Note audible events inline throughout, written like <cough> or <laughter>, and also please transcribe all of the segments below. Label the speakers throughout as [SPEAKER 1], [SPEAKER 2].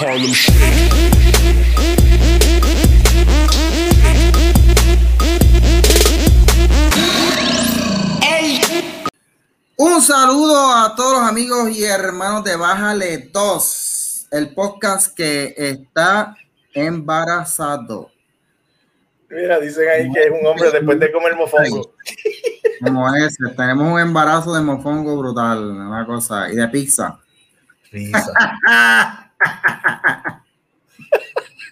[SPEAKER 1] Harlem Shake.
[SPEAKER 2] Un saludo a todos los amigos y hermanos de Bájale 2, el podcast que está embarazado.
[SPEAKER 3] Mira, dicen ahí que es un hombre después de comer mofongo.
[SPEAKER 2] Como ese, tenemos un embarazo de mofongo brutal, una cosa, y de pizza.
[SPEAKER 3] Risa. <laughs>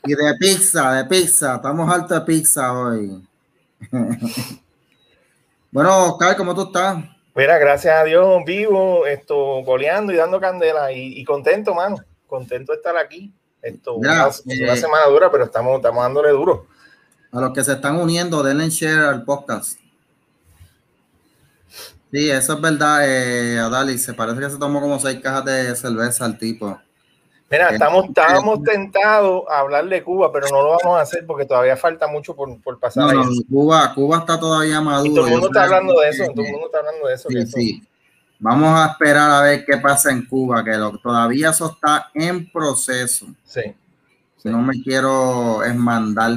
[SPEAKER 2] Y de pizza, de pizza, estamos alto de pizza hoy. <laughs> bueno, Oscar, ¿cómo tú estás?
[SPEAKER 3] Mira, gracias a Dios, vivo, esto, goleando y dando candela y, y contento, mano. Contento de estar aquí. Esto,
[SPEAKER 2] Mira,
[SPEAKER 3] una,
[SPEAKER 2] eh,
[SPEAKER 3] una semana dura, pero estamos, estamos dándole duro.
[SPEAKER 2] A los que se están uniendo, denle share al podcast. Sí, eso es verdad, eh, Adali. Se parece que se tomó como seis cajas de cerveza al tipo.
[SPEAKER 3] Mira, estamos, estábamos tentados a hablar de Cuba, pero no lo vamos a hacer porque todavía falta mucho por, por pasar
[SPEAKER 2] No,
[SPEAKER 3] ahí.
[SPEAKER 2] no, Cuba, Cuba está todavía maduro.
[SPEAKER 3] Y todo el mundo está hablando de eso, todo el mundo está hablando de eso.
[SPEAKER 2] Sí,
[SPEAKER 3] eso-
[SPEAKER 2] sí. Vamos a esperar a ver qué pasa en Cuba, que lo- todavía eso está en proceso.
[SPEAKER 3] sí.
[SPEAKER 2] No me quiero esmandar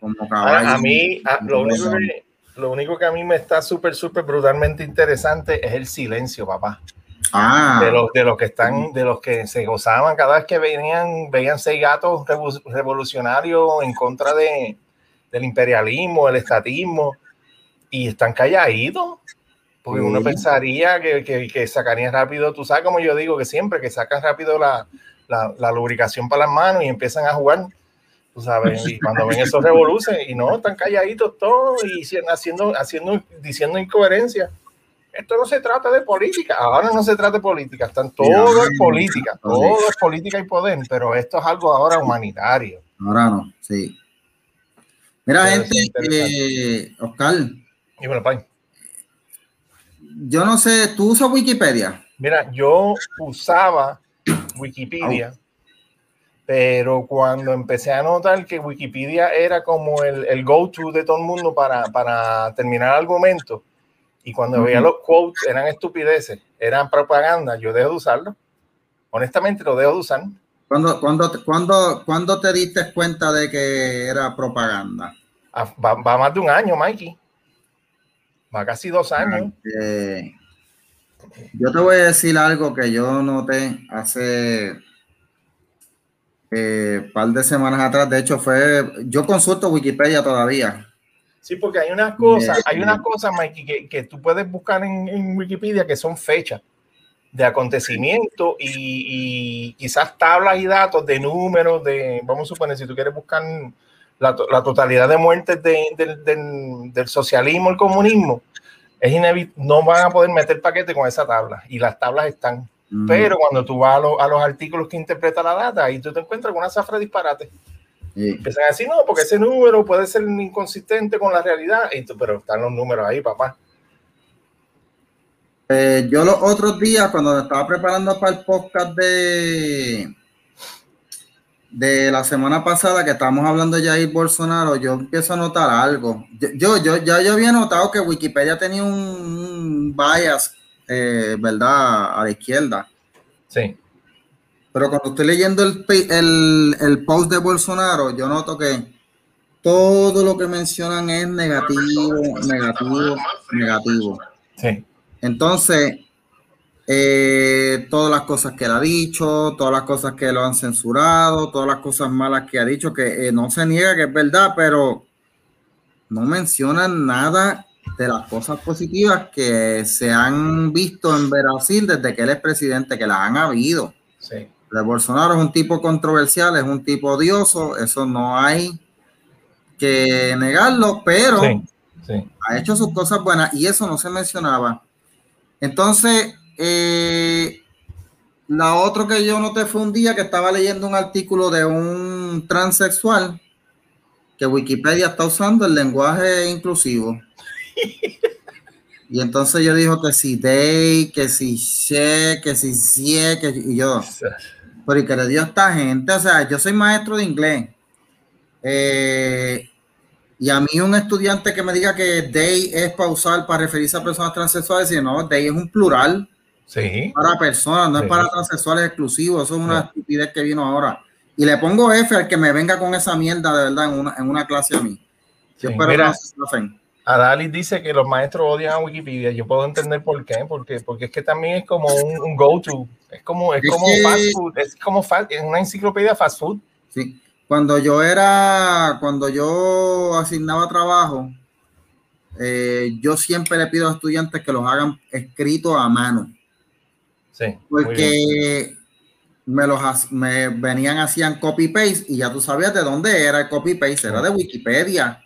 [SPEAKER 2] como caballo.
[SPEAKER 3] A mí, a- lo, único que, lo único que a mí me está súper, súper brutalmente interesante es el silencio, papá.
[SPEAKER 2] Ah,
[SPEAKER 3] De los, de los que están, de los que se gozaban cada vez que venían, veían seis gatos revo- revolucionarios en contra de, del imperialismo, el estatismo, y están calladitos. Porque uno pensaría que, que, que sacarían rápido, tú sabes como yo digo que siempre, que sacan rápido la, la, la lubricación para las manos y empiezan a jugar, tú sabes, y cuando ven esos revoluciones, y no, están calladitos todos y haciendo, haciendo, diciendo incoherencias. Esto no se trata de política, ahora no se trata de política, están todo es política, todo es. política y poder, pero esto es algo ahora humanitario.
[SPEAKER 2] ahora no, sí. Mira,
[SPEAKER 3] Pero
[SPEAKER 2] gente, eh, Oscar,
[SPEAKER 3] Y bueno, pai,
[SPEAKER 2] yo no sé, ¿tú usas Wikipedia?
[SPEAKER 3] Mira, yo usaba Wikipedia, pero cuando empecé a notar que Wikipedia era como el, el go-to de todo el mundo para, para terminar argumentos, y cuando veía los quotes eran estupideces, eran propaganda, yo dejo de usarlo. Honestamente, lo dejo de usar.
[SPEAKER 2] ¿Cuándo, te- cuándo- cuándo te diste cuenta de que era propaganda?
[SPEAKER 3] Ah, Va, va más de un año, Mikey. Va casi dos años.
[SPEAKER 2] Eh, yo te voy a decir algo que yo noté hace un par de semanas atrás. De hecho, fue. Yo consulto Wikipedia todavía.
[SPEAKER 3] Sí, porque hay unas cosas, hay unas cosas, Mikey, que, que tú puedes buscar en, en Wikipedia que son fechas de acontecimientos y, y quizás tablas y datos de números, de, vamos a suponer, si tú quieres buscar la, to- la totalidad de muertes de- del- socialismo, el comunismo, es inevi- no van a poder meter paquete con esa tabla y las tablas están.
[SPEAKER 2] Mm.
[SPEAKER 3] Pero cuando tú vas a, los- a los artículos que interpreta la data, ahí tú te encuentras con una zafra de disparate.
[SPEAKER 2] Sí.
[SPEAKER 3] Empiezan a decir, no, porque ese número puede ser inconsistente con la realidad, y tú, pero están los números ahí, papá.
[SPEAKER 2] Eh, yo los otros días, cuando estaba preparando para el podcast de, de la semana pasada, que estábamos hablando de Jair Bolsonaro, yo empiezo a notar algo. Yo, yo, yo- yo había notado que Wikipedia tenía un, un bias, eh, ¿verdad?, a la izquierda.
[SPEAKER 3] Sí,
[SPEAKER 2] Pero cuando estoy leyendo el, el, el post de Bolsonaro, yo noto que todo lo que mencionan es negativo, negativo, negativo.
[SPEAKER 3] sí,
[SPEAKER 2] Entonces, eh, todas las cosas que él ha dicho, todas las cosas que lo han censurado, todas las cosas malas que ha dicho, que eh, no se niega que es verdad, pero no mencionan nada de las cosas positivas que se han visto en Brasil desde que él es presidente, que las han habido.
[SPEAKER 3] sí.
[SPEAKER 2] De Bolsonaro es un tipo controversial, es un tipo odioso, eso no hay que negarlo, pero
[SPEAKER 3] Sí, sí.
[SPEAKER 2] ha hecho sus cosas buenas y eso no se mencionaba. Entonces, eh, la otra que yo noté fue un día que estaba leyendo un artículo de un transexual que Wikipedia está usando el lenguaje inclusivo. Y entonces yo dijo que si they, que si she, que si sie, que y yo, pero ¿y que le dio a esta gente? O sea, yo soy maestro de inglés. Eh, y a mí un estudiante que me diga que they es para usar para referirse a personas transexuales, y no, they es un plural
[SPEAKER 3] Sí,
[SPEAKER 2] para personas, no
[SPEAKER 3] Sí.
[SPEAKER 2] es para transexuales exclusivos. Eso es una
[SPEAKER 3] Sí.
[SPEAKER 2] estupidez que vino ahora. Y le pongo F al que me venga con esa mierda de verdad en una, en una clase a mí. Yo
[SPEAKER 3] Sí,
[SPEAKER 2] espero
[SPEAKER 3] mira.
[SPEAKER 2] que no se.
[SPEAKER 3] Adalis dice que los maestros odian a Wikipedia. Yo puedo entender por qué, porque, porque es que también es como un, un go-to. Es como, es
[SPEAKER 2] Es
[SPEAKER 3] como fast food. Es como fa- es una enciclopedia fast food.
[SPEAKER 2] Sí. Cuando yo era, cuando yo asignaba trabajo, eh, yo siempre le pido a estudiantes que los hagan escritos a mano,
[SPEAKER 3] Sí.
[SPEAKER 2] porque me los me venían, hacían copy paste y ya tú sabías de dónde era el copy paste, era de Wikipedia.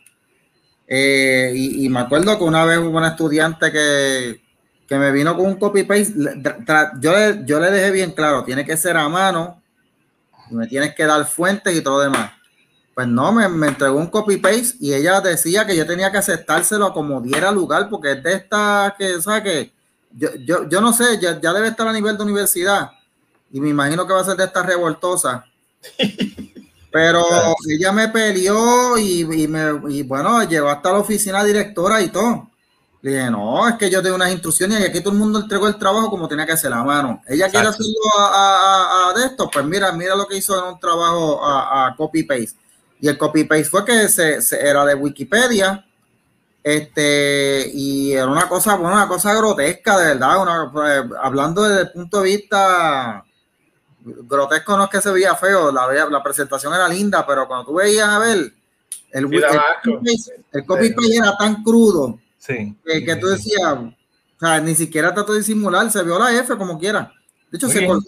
[SPEAKER 2] Eh, y, me acuerdo que una vez hubo una estudiante que, que me vino con un copy paste. le- tra- tra- Yo le, yo le dejé bien claro, tiene que ser a mano me tienes que dar fuentes y todo demás. Pues no, me, me entregó un copy paste y ella decía que yo tenía que aceptárselo como diera lugar, porque es de esta que, ¿sabes qué? Yo, yo, yo no sé, ya, ya debe estar a nivel de universidad y me imagino que va a ser de esta revoltosa. <laughs> Pero ella me peleó y, y me, y bueno, llegó hasta la oficina directora y todo. Le dije, no, es que yo tengo unas instrucciones y aquí todo el mundo entregó el trabajo como tenía que hacer a mano. Ella quiere hacerlo a, a- a- a de esto, pues mira, mira lo que hizo en un trabajo a, a copy paste. Y el copy paste fue que se, se- era de Wikipedia. Este, y era una cosa, bueno, una cosa grotesca, de verdad. Una, pues, hablando desde el punto de vista grotesco, no es que se veía feo, la, la presentación era linda, pero cuando tú veías a ver, el,
[SPEAKER 3] Sí,
[SPEAKER 2] el
[SPEAKER 3] asco.
[SPEAKER 2] copy paste- el era tan crudo
[SPEAKER 3] Sí.
[SPEAKER 2] que, que tú decías, o sea, ni siquiera trató de disimular, se vio la F como quiera. De hecho, se colgó,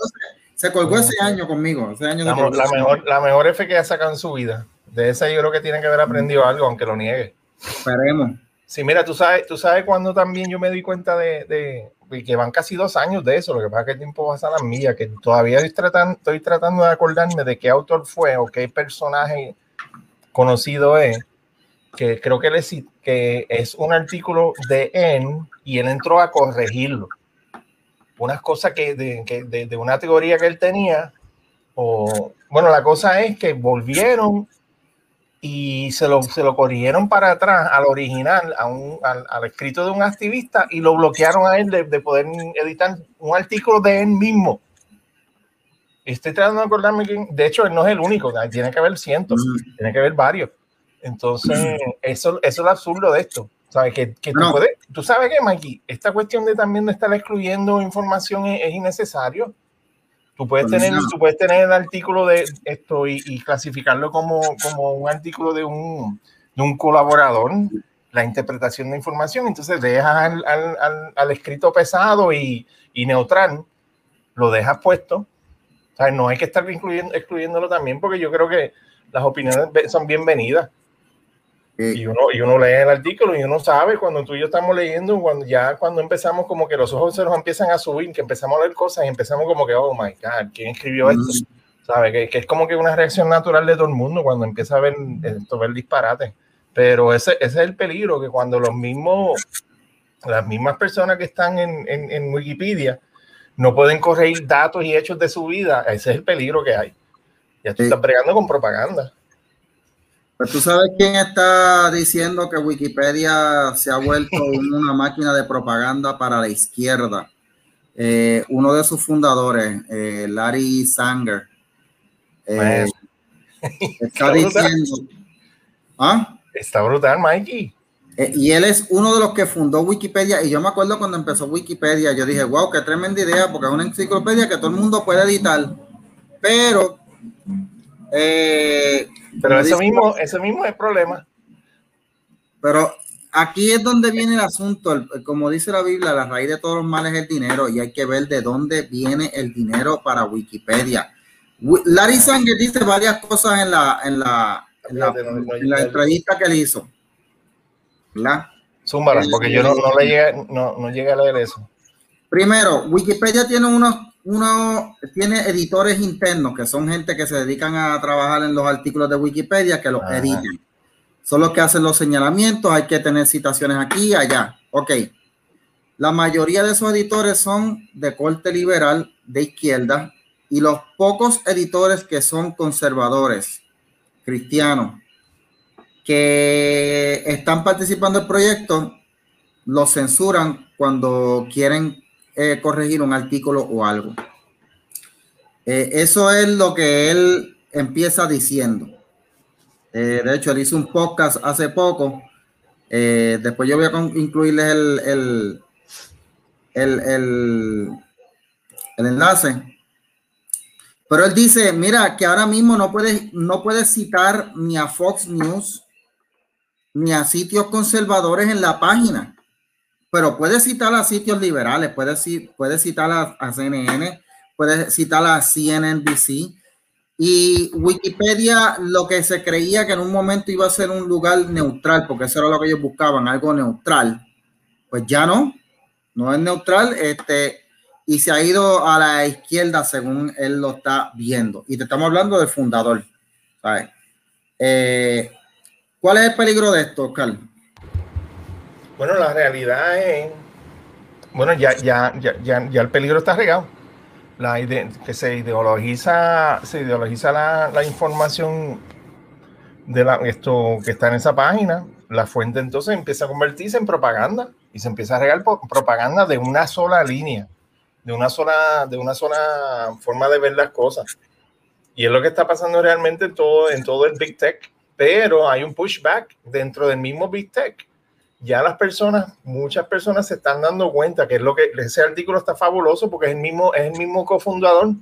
[SPEAKER 2] se colgó ese año conmigo. Ese año se
[SPEAKER 3] La, mejor, la mejor F que ha sacado en su vida. De esa yo creo que tiene que haber aprendido algo, aunque lo niegue.
[SPEAKER 2] Esperemos.
[SPEAKER 3] Sí, mira, tú sabes, tú sabes cuando también yo me di cuenta de, de- de que van casi dos años de eso, lo que pasa es que el tiempo pasa a las millas, que todavía estoy tratando, estoy tratando de acordarme de qué autor fue o qué personaje conocido es, que creo que, él es, que es un artículo de N y él entró a corregirlo. Unas cosas que de, que de, de una teoría que él tenía, o bueno, la cosa es que volvieron y se lo, se lo corrigieron para atrás al original, a un, al, al escrito de un activista y lo bloquearon a él de, de poder editar un artículo de él mismo. Estoy tratando de acordarme que, de hecho, él no es el único, tiene que haber cientos,
[SPEAKER 2] Mm.
[SPEAKER 3] tiene que haber varios. Entonces, eso, eso es lo absurdo de esto. ¿Sabes? Que, que tú,
[SPEAKER 2] No.
[SPEAKER 3] puedes, tú sabes que, Mikey, esta cuestión de también de estar excluyendo información es, es innecesario. Tú puedes, tener, tú puedes tener el artículo de esto y, y clasificarlo como, como un artículo de un, de un colaborador, la interpretación de información. Entonces dejas al, al, al, al escrito pesado y, y neutral, lo dejas puesto. O sea, no hay que estar incluyendo, excluyéndolo también porque yo creo que las opiniones son bienvenidas. Y uno, y uno lee el artículo y uno sabe cuando tú y yo estamos leyendo, cuando ya cuando empezamos como que los ojos se nos empiezan a subir, que empezamos a leer cosas y empezamos como que, oh my God, ¿quién escribió esto? ¿Sabe? Que, que es como que una reacción natural de todo el mundo cuando empieza a ver esto, ver disparate. Pero ese, ese es el peligro, que cuando los mismos, las mismas personas que están en, en, en Wikipedia no pueden corregir datos y hechos de su vida, ese es el peligro que hay. Ya tú
[SPEAKER 2] Sí.
[SPEAKER 3] estás bregando con propaganda.
[SPEAKER 2] Pues tú sabes quién está diciendo que Wikipedia se ha vuelto una máquina de propaganda para la izquierda. Eh, uno de sus fundadores, eh, Larry Sanger, eh,
[SPEAKER 3] Bueno. <laughs>
[SPEAKER 2] está
[SPEAKER 3] brutal.
[SPEAKER 2] diciendo. ¿Ah?
[SPEAKER 3] Está brutal, Mikey.
[SPEAKER 2] Y él es uno de los que fundó Wikipedia. Y yo me acuerdo cuando empezó Wikipedia, yo dije, wow, qué tremenda idea, porque es una enciclopedia que todo el mundo puede editar. Pero, eh,
[SPEAKER 3] Pero eso
[SPEAKER 2] dice-
[SPEAKER 3] mismo, eso mismo es el problema.
[SPEAKER 2] Pero aquí es donde viene el asunto. El- como dice la Biblia, la raíz de todos los males es el dinero y hay que ver de dónde viene el dinero para Wikipedia. Wi- Larry Sanger dice varias cosas en la, en la, en la, en entrevista que él hizo. ¿Verdad?
[SPEAKER 3] Zúmbala, porque yo no, no le llegué, no, no llegué a leer eso.
[SPEAKER 2] Primero, Wikipedia tiene unos, unos, tiene editores internos, que son gente que se dedican a trabajar en los artículos de Wikipedia, que los
[SPEAKER 3] Ajá.
[SPEAKER 2] editan. Son los que hacen los señalamientos, hay que tener citaciones aquí y allá. Ok. La mayoría de esos editores son de corte liberal, de izquierda, y los pocos editores que son conservadores, cristianos, que están participando del proyecto, los censuran cuando quieren eh, corregir un artículo o algo. Eh, eso es lo que él empieza diciendo. Eh, de hecho, él hizo un podcast hace poco. Después yo voy a incluirles el, el, el, el, el enlace. Pero él dice, mira, que ahora mismo no puedes, no puedes citar ni a Fox News ni a sitios conservadores en la página, pero puedes citar a sitios liberales, puedes, puedes citar a, a CNN, puedes citar a CNNBC, y Wikipedia, lo que se creía que en un momento iba a ser un lugar neutral, porque eso era lo que ellos buscaban, algo neutral, pues ya no, no es neutral, este, y se ha ido a la izquierda según él lo está viendo. Y te estamos hablando del fundador. Eh, ¿Cuál es el peligro de esto, Oscar?
[SPEAKER 3] Bueno, la realidad es, bueno, ya, ya, ya, ya, ya el peligro está regado. La que se ideologiza, se ideologiza la, información de esto que está en esa página, la fuente entonces empieza a convertirse en propaganda y se empieza a regar propaganda de una sola línea, de una sola, de una sola forma de ver las cosas. Y es lo que está pasando realmente en todo, en todo el Big Tech, pero hay un pushback dentro del mismo Big Tech ya las personas, muchas personas se están dando cuenta que es lo que ese artículo está fabuloso porque es el mismo, es el mismo cofundador.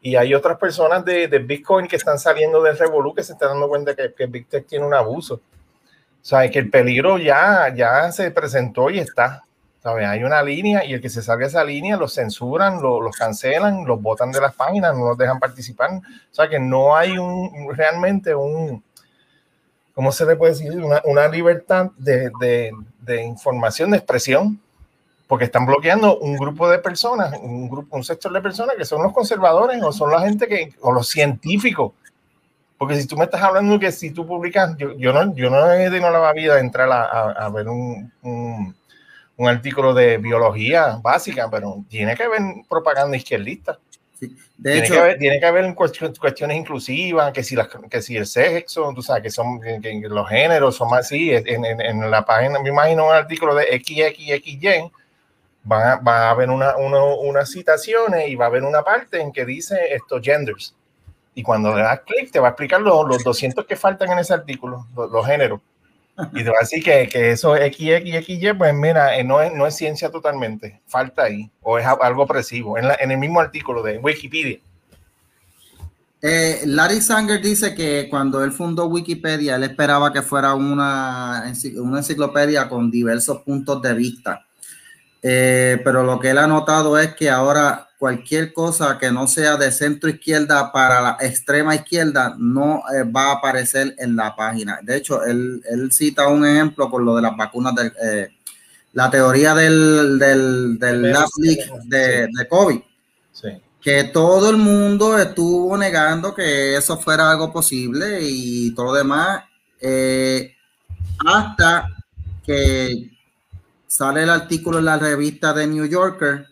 [SPEAKER 3] Y hay otras personas de, de Bitcoin que están saliendo del Revolu que se están dando cuenta que, que Big Tech tiene un abuso. O sea, que el peligro ya, ya se presentó y está. ¿sabes? Hay una línea y el que se salga esa línea los censuran, los, los cancelan, los botan de las páginas, no los dejan participar. O sea, que no hay un, realmente un, ¿cómo se le puede decir? Una, libertad de, de, información, de expresión, porque están bloqueando un grupo de personas, un grupo, un sector de personas que son los conservadores o son la gente que, o los científicos. Porque si tú me estás hablando que si tú publicas, yo, yo no, yo no he tenido la vida de entrar a, a, a ver un, un, un, artículo de biología básica, pero tiene que haber propaganda izquierdista.
[SPEAKER 2] De
[SPEAKER 3] tiene,
[SPEAKER 2] hecho,
[SPEAKER 3] que haber, tiene que haber cuestiones inclusivas, que si, las, que si el sexo, tú sabes, que son que, que los géneros son más así. En, en, en, la página, me imagino un artículo de XXXY, va, a, va a haber una, una, unas citaciones y va a haber una parte en que dice estos genders. Y cuando le das clic, te va a explicar los, los 200 que faltan en ese artículo, los, los géneros. Y te va a decir que, que eso X, X, X, Y, pues mira, no es, no es ciencia totalmente, falta ahí, o es algo opresivo, en, en el mismo artículo de Wikipedia.
[SPEAKER 2] Eh, Larry Sanger dice que cuando él fundó Wikipedia, él esperaba que fuera una, una enciclopedia con diversos puntos de vista. Eh, pero lo que él ha notado es que ahora cualquier cosa que no sea de centro izquierda para la extrema izquierda no eh, va a aparecer en la página. De hecho, él, él cita un ejemplo con lo de las vacunas, de, eh, la teoría del, del, del de, de, COVID.
[SPEAKER 3] Sí.
[SPEAKER 2] Que todo el mundo estuvo negando que eso fuera algo posible y todo lo demás, eh, hasta que sale el artículo en la revista de New Yorker.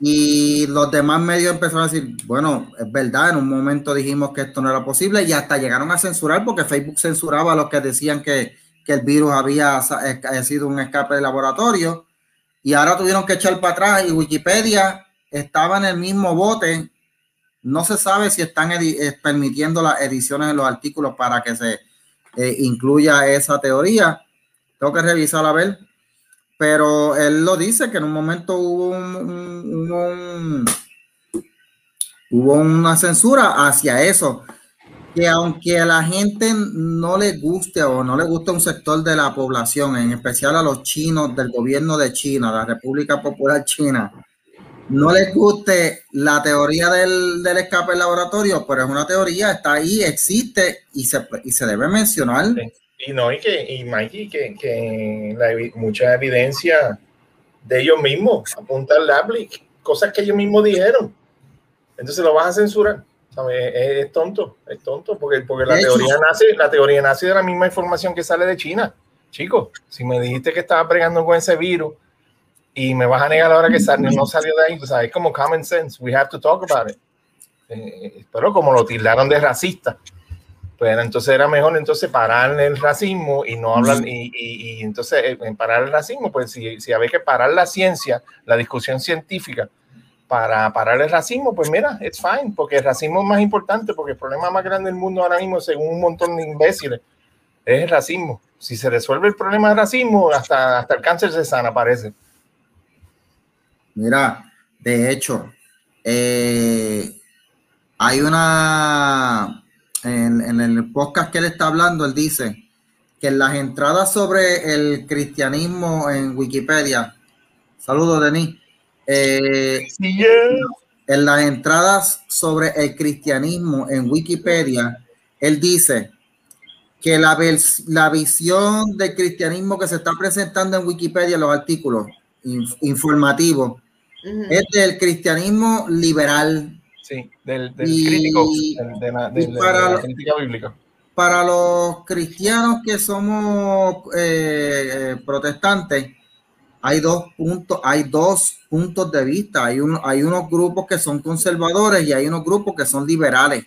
[SPEAKER 2] Y los demás medios empezaron a decir, bueno, es verdad, en un momento dijimos que esto no era posible y hasta llegaron a censurar porque Facebook censuraba a los que decían que, que el virus había, había sido un escape de laboratorio y ahora tuvieron que echar para atrás y Wikipedia estaba en el mismo bote. No se sabe si están eh, permitiendo las ediciones de los artículos para que se eh, incluya esa teoría. Tengo que revisar a ver pero él lo dice que en un momento hubo, un, hubo una censura hacia eso, que aunque a la gente no le guste o no le gusta un sector de la población, en especial a los chinos del gobierno de China, la República Popular China, no les guste la teoría del, del escape del laboratorio, pero es una teoría, está ahí, existe y se, y se debe mencionar.
[SPEAKER 3] Sí. Y no, y que, y Mikey, que, que la, mucha evidencia de ellos mismos apunta al Lablick, cosas que ellos mismos dijeron. Entonces lo vas a censurar. ¿sabes? Es, es, tonto, es tonto, porque, porque la, teoría hecho, nace, la teoría nace de la misma información que sale de China. Chicos, si me dijiste que estaba pregando con ese virus y me vas a negar ahora que sal, no salió de ahí, pues, es como common sense, we have to talk about it. Eh, pero como lo tildaron de racista, pues entonces era mejor entonces parar el racismo y no hablar, y, y, y, entonces en parar el racismo, pues si, si había que parar la ciencia, la discusión científica, para parar el racismo, pues mira, it's fine, porque el racismo es más importante, porque el problema más grande del mundo ahora mismo, según un montón de imbéciles, es el racismo. Si se resuelve el problema del racismo, hasta, hasta el cáncer se sana, parece.
[SPEAKER 2] Mira, de hecho, eh, hay una, en, en, el podcast que él está hablando, él dice que en las entradas sobre el cristianismo en Wikipedia, saludos Denis, eh, en las entradas sobre el cristianismo en Wikipedia, él dice que la, la visión del cristianismo que se está presentando en Wikipedia, los artículos informativos, es del cristianismo liberal.
[SPEAKER 3] Sí, del, crítico, de, la, crítica bíblica.
[SPEAKER 2] Para los cristianos que somos eh, eh, protestantes, hay dos puntos, hay dos puntos de vista. Hay, un, hay unos grupos que son conservadores y hay unos grupos que son liberales.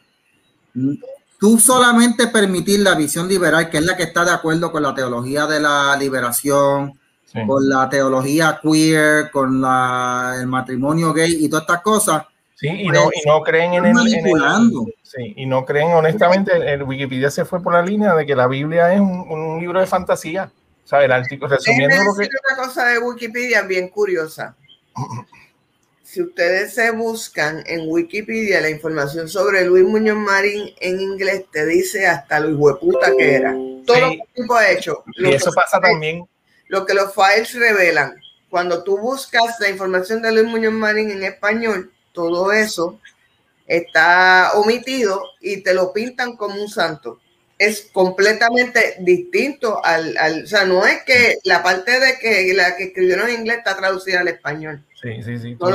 [SPEAKER 2] Tú solamente permitir la visión liberal, que es la que está de acuerdo con la teología de la liberación, con la teología queer, con la, el matrimonio gay y todas estas cosas.
[SPEAKER 3] Sí, y, no, y no creen en el, sí, y no creen honestamente, el Wikipedia se fue por la línea de que la Biblia es un, un libro de fantasía sea, el artículo resumiendo lo que...
[SPEAKER 4] una cosa de Wikipedia bien curiosa. Si ustedes se buscan en Wikipedia la información sobre Luis Muñoz Marín en inglés, te dice hasta lo hueputa que era. Todo lo que tipo ha hecho.
[SPEAKER 3] Y eso pasa también.
[SPEAKER 4] Lo que los files revelan. Cuando tú buscas la información de Luis Muñoz Marín en español, todo eso está omitido y te lo pintan como un santo es completamente distinto al, al, o sea, no es que la parte de que la que escribieron en inglés está traducida al español.
[SPEAKER 3] Sí, sí, sí. tú,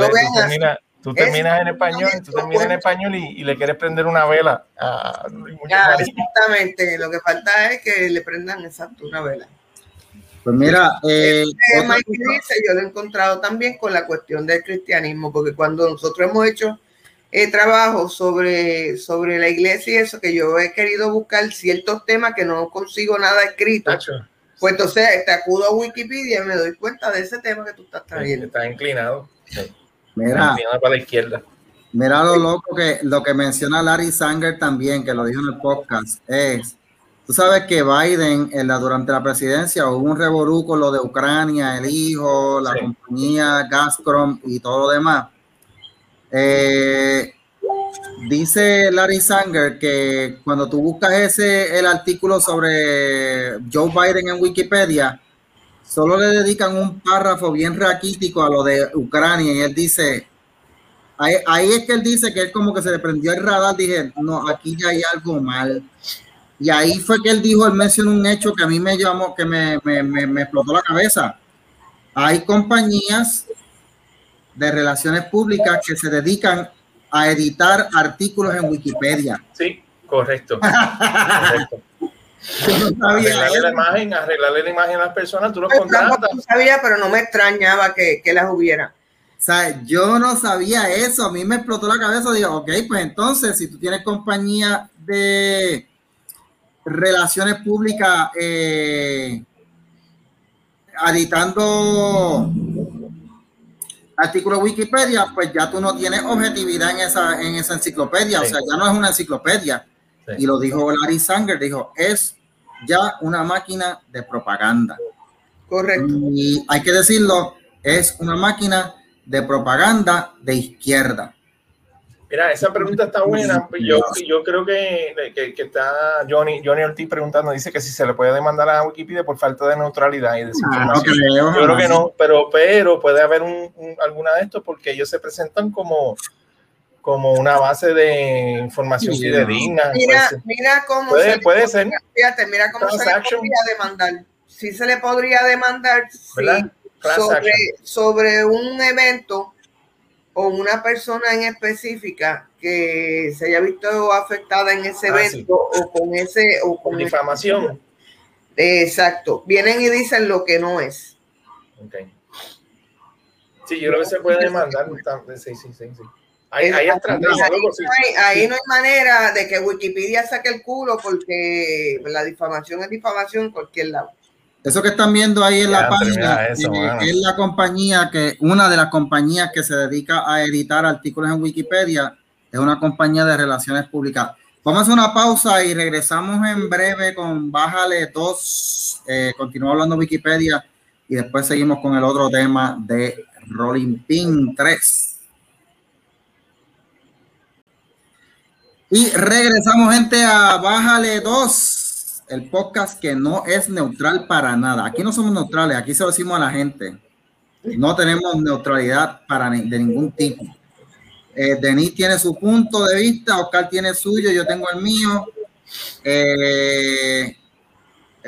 [SPEAKER 3] tú, terminas, en español, tú terminas en español y, y, le quieres prender una vela a
[SPEAKER 4] ya, Exactamente, lo que falta es que le prendan exacto una vela.
[SPEAKER 2] Pues mira,
[SPEAKER 4] eh, este dice, yo lo he encontrado también con la cuestión del cristianismo, porque cuando nosotros hemos hecho trabajo sobre, sobre la iglesia y eso, que yo he querido buscar ciertos temas que no consigo nada escrito. Pues entonces te acudo a Wikipedia y me doy cuenta de ese tema que tú estás trayendo.
[SPEAKER 3] Está inclinado.
[SPEAKER 2] Mira,
[SPEAKER 3] inclinado para la izquierda.
[SPEAKER 2] Mira lo loco que lo que menciona Larry Sanger también, que lo dijo en el podcast, es, tú sabes que Biden en la, durante la presidencia hubo un revolú con lo de Ucrania, el hijo, la compañía Gazprom y todo lo demás. Eh, dice Larry Sanger que cuando tú buscas ese el artículo sobre Joe Biden en Wikipedia, solo le dedican un párrafo bien raquítico a lo de Ucrania y él dice, ahí, es que él dice que él como que se le prendió el radar, dije, no, aquí ya hay algo mal. Y ahí fue que él dijo, él mencionó un hecho que a mí me llamó, que me, me, me explotó la cabeza. Hay compañías de relaciones públicas que se dedican a editar artículos en Wikipedia.
[SPEAKER 3] Sí, correcto. <laughs> correcto. no arreglarle la imagen, arreglarle la imagen a las personas, tú lo contratas.
[SPEAKER 4] No sabía, pero no me extrañaba que, que, las hubiera.
[SPEAKER 2] O sea, yo no sabía eso, a mí me explotó la cabeza, digo, ok, pues entonces, si tú tienes compañía de relaciones públicas eh, editando artículo Wikipedia, pues ya tú no tienes objetividad en esa, en esa enciclopedia, o sea, ya no es una enciclopedia. Y lo dijo Larry Sanger, dijo, es ya una máquina de propaganda.
[SPEAKER 4] Correcto.
[SPEAKER 2] Y hay que decirlo, es una máquina de propaganda de izquierda.
[SPEAKER 3] Mira, esa pregunta está buena. Yo, yo creo que, que, está Johnny, Johnny Ortiz preguntando, dice que si se le puede demandar a Wikipedia por falta de neutralidad y desinformación. Ah, yo creo que no, pero, pero puede haber un, alguna de estos porque ellos se presentan como, como una base de información fidedigna.
[SPEAKER 4] Mira, mira cómo
[SPEAKER 3] puede, se puede ser.
[SPEAKER 4] Fíjate, mira cómo se le podría demandar. Sí se le podría demandar sobre, sobre un evento o una persona en específica que se haya visto afectada en ese ah, evento o con ese o con
[SPEAKER 3] difamación.
[SPEAKER 4] Exacto. Vienen y dicen lo que no es.
[SPEAKER 3] Ok. Sí, yo creo que se puede demandar. Sí, sí, sí, sí. Ahí, ahí,
[SPEAKER 4] ahí, no hay manera de que Wikipedia saque el culo porque la difamación es difamación en cualquier lado.
[SPEAKER 2] Eso que están viendo ahí en la página
[SPEAKER 3] eso,
[SPEAKER 2] eh, es la compañía que, una de las compañías que se dedica a editar artículos en Wikipedia, es una compañía de relaciones públicas. Vamos a hacer una pausa y regresamos en breve con Bájale 2. Eh, continúa hablando Wikipedia y después seguimos con el otro tema de Rolling Pin 3. Y regresamos, gente, a Bájale 2, el podcast que no es neutral para nada. Aquí no somos neutrales, aquí se lo decimos a la gente. No tenemos neutralidad para ni- de ningún tipo. Eh, Denis tiene su punto de vista, Oscar tiene el suyo, yo tengo el mío. Eh, eh,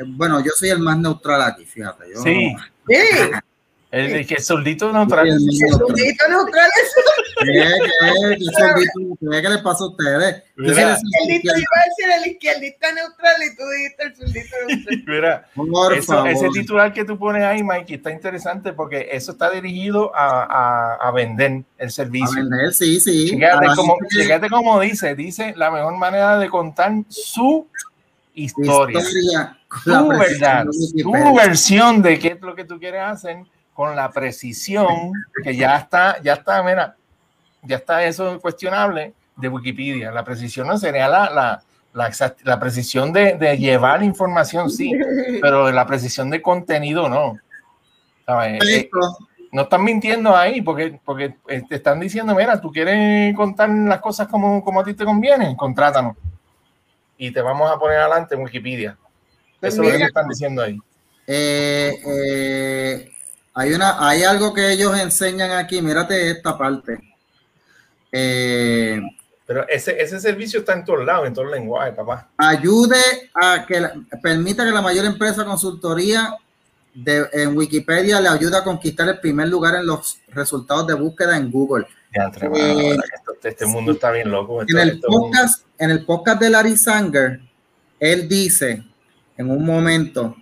[SPEAKER 2] bueno, yo soy el más neutral aquí, fíjate. Yo,
[SPEAKER 3] Sí,
[SPEAKER 4] Sí, <laughs>
[SPEAKER 3] el, que es soldito neutral.
[SPEAKER 2] el neutral.
[SPEAKER 4] es
[SPEAKER 2] ¿Qué, qué, qué soldito? <laughs> ¿Qué, qué le pasa a ustedes? El
[SPEAKER 4] yo iba a decir el izquierdista neutral y tú dijiste el surdito neutral. <laughs>
[SPEAKER 3] Mira,
[SPEAKER 2] Por
[SPEAKER 3] eso-
[SPEAKER 2] favor.
[SPEAKER 3] ese titular que tú pones ahí, Mikey, está interesante porque eso está dirigido a, a- a vender el
[SPEAKER 2] A
[SPEAKER 3] servicio.
[SPEAKER 2] vender, sí, sí.
[SPEAKER 3] Fíjate
[SPEAKER 2] A
[SPEAKER 3] como, como dice, dice la mejor manera de contar su historia,
[SPEAKER 2] historia
[SPEAKER 3] verdad,
[SPEAKER 2] Wikipedia.
[SPEAKER 3] versión de qué es lo que tú quieres hacer con la precisión que ya está, ya está, mira, ya está eso cuestionable de Wikipedia. La precisión no sería la, la, la, exact- la precisión de, de llevar información, sí, <laughs> pero la precisión de contenido no. ¿Sabes? Eh, no están mintiendo ahí porque, porque eh, te están diciendo, mira, tú quieres contar las cosas como, como a ti te conviene, contrátanos. Y te vamos a poner adelante en Wikipedia. Eso es lo que están diciendo ahí.
[SPEAKER 2] eh, eh, hay, una, hay algo que ellos enseñan aquí, mírate esta parte. Eh,
[SPEAKER 3] Pero ese, ese servicio está en todos lados, en todos los lenguajes, papá.
[SPEAKER 2] ayude a que la- permita que la mayor empresa consultoría de, en Wikipedia le ayude a conquistar el primer lugar en los resultados de búsqueda en Google.
[SPEAKER 3] Ya,
[SPEAKER 2] Eh,
[SPEAKER 3] este mundo está bien loco.
[SPEAKER 2] En el podcast, en el podcast de Larry Sanger, él dice en un momento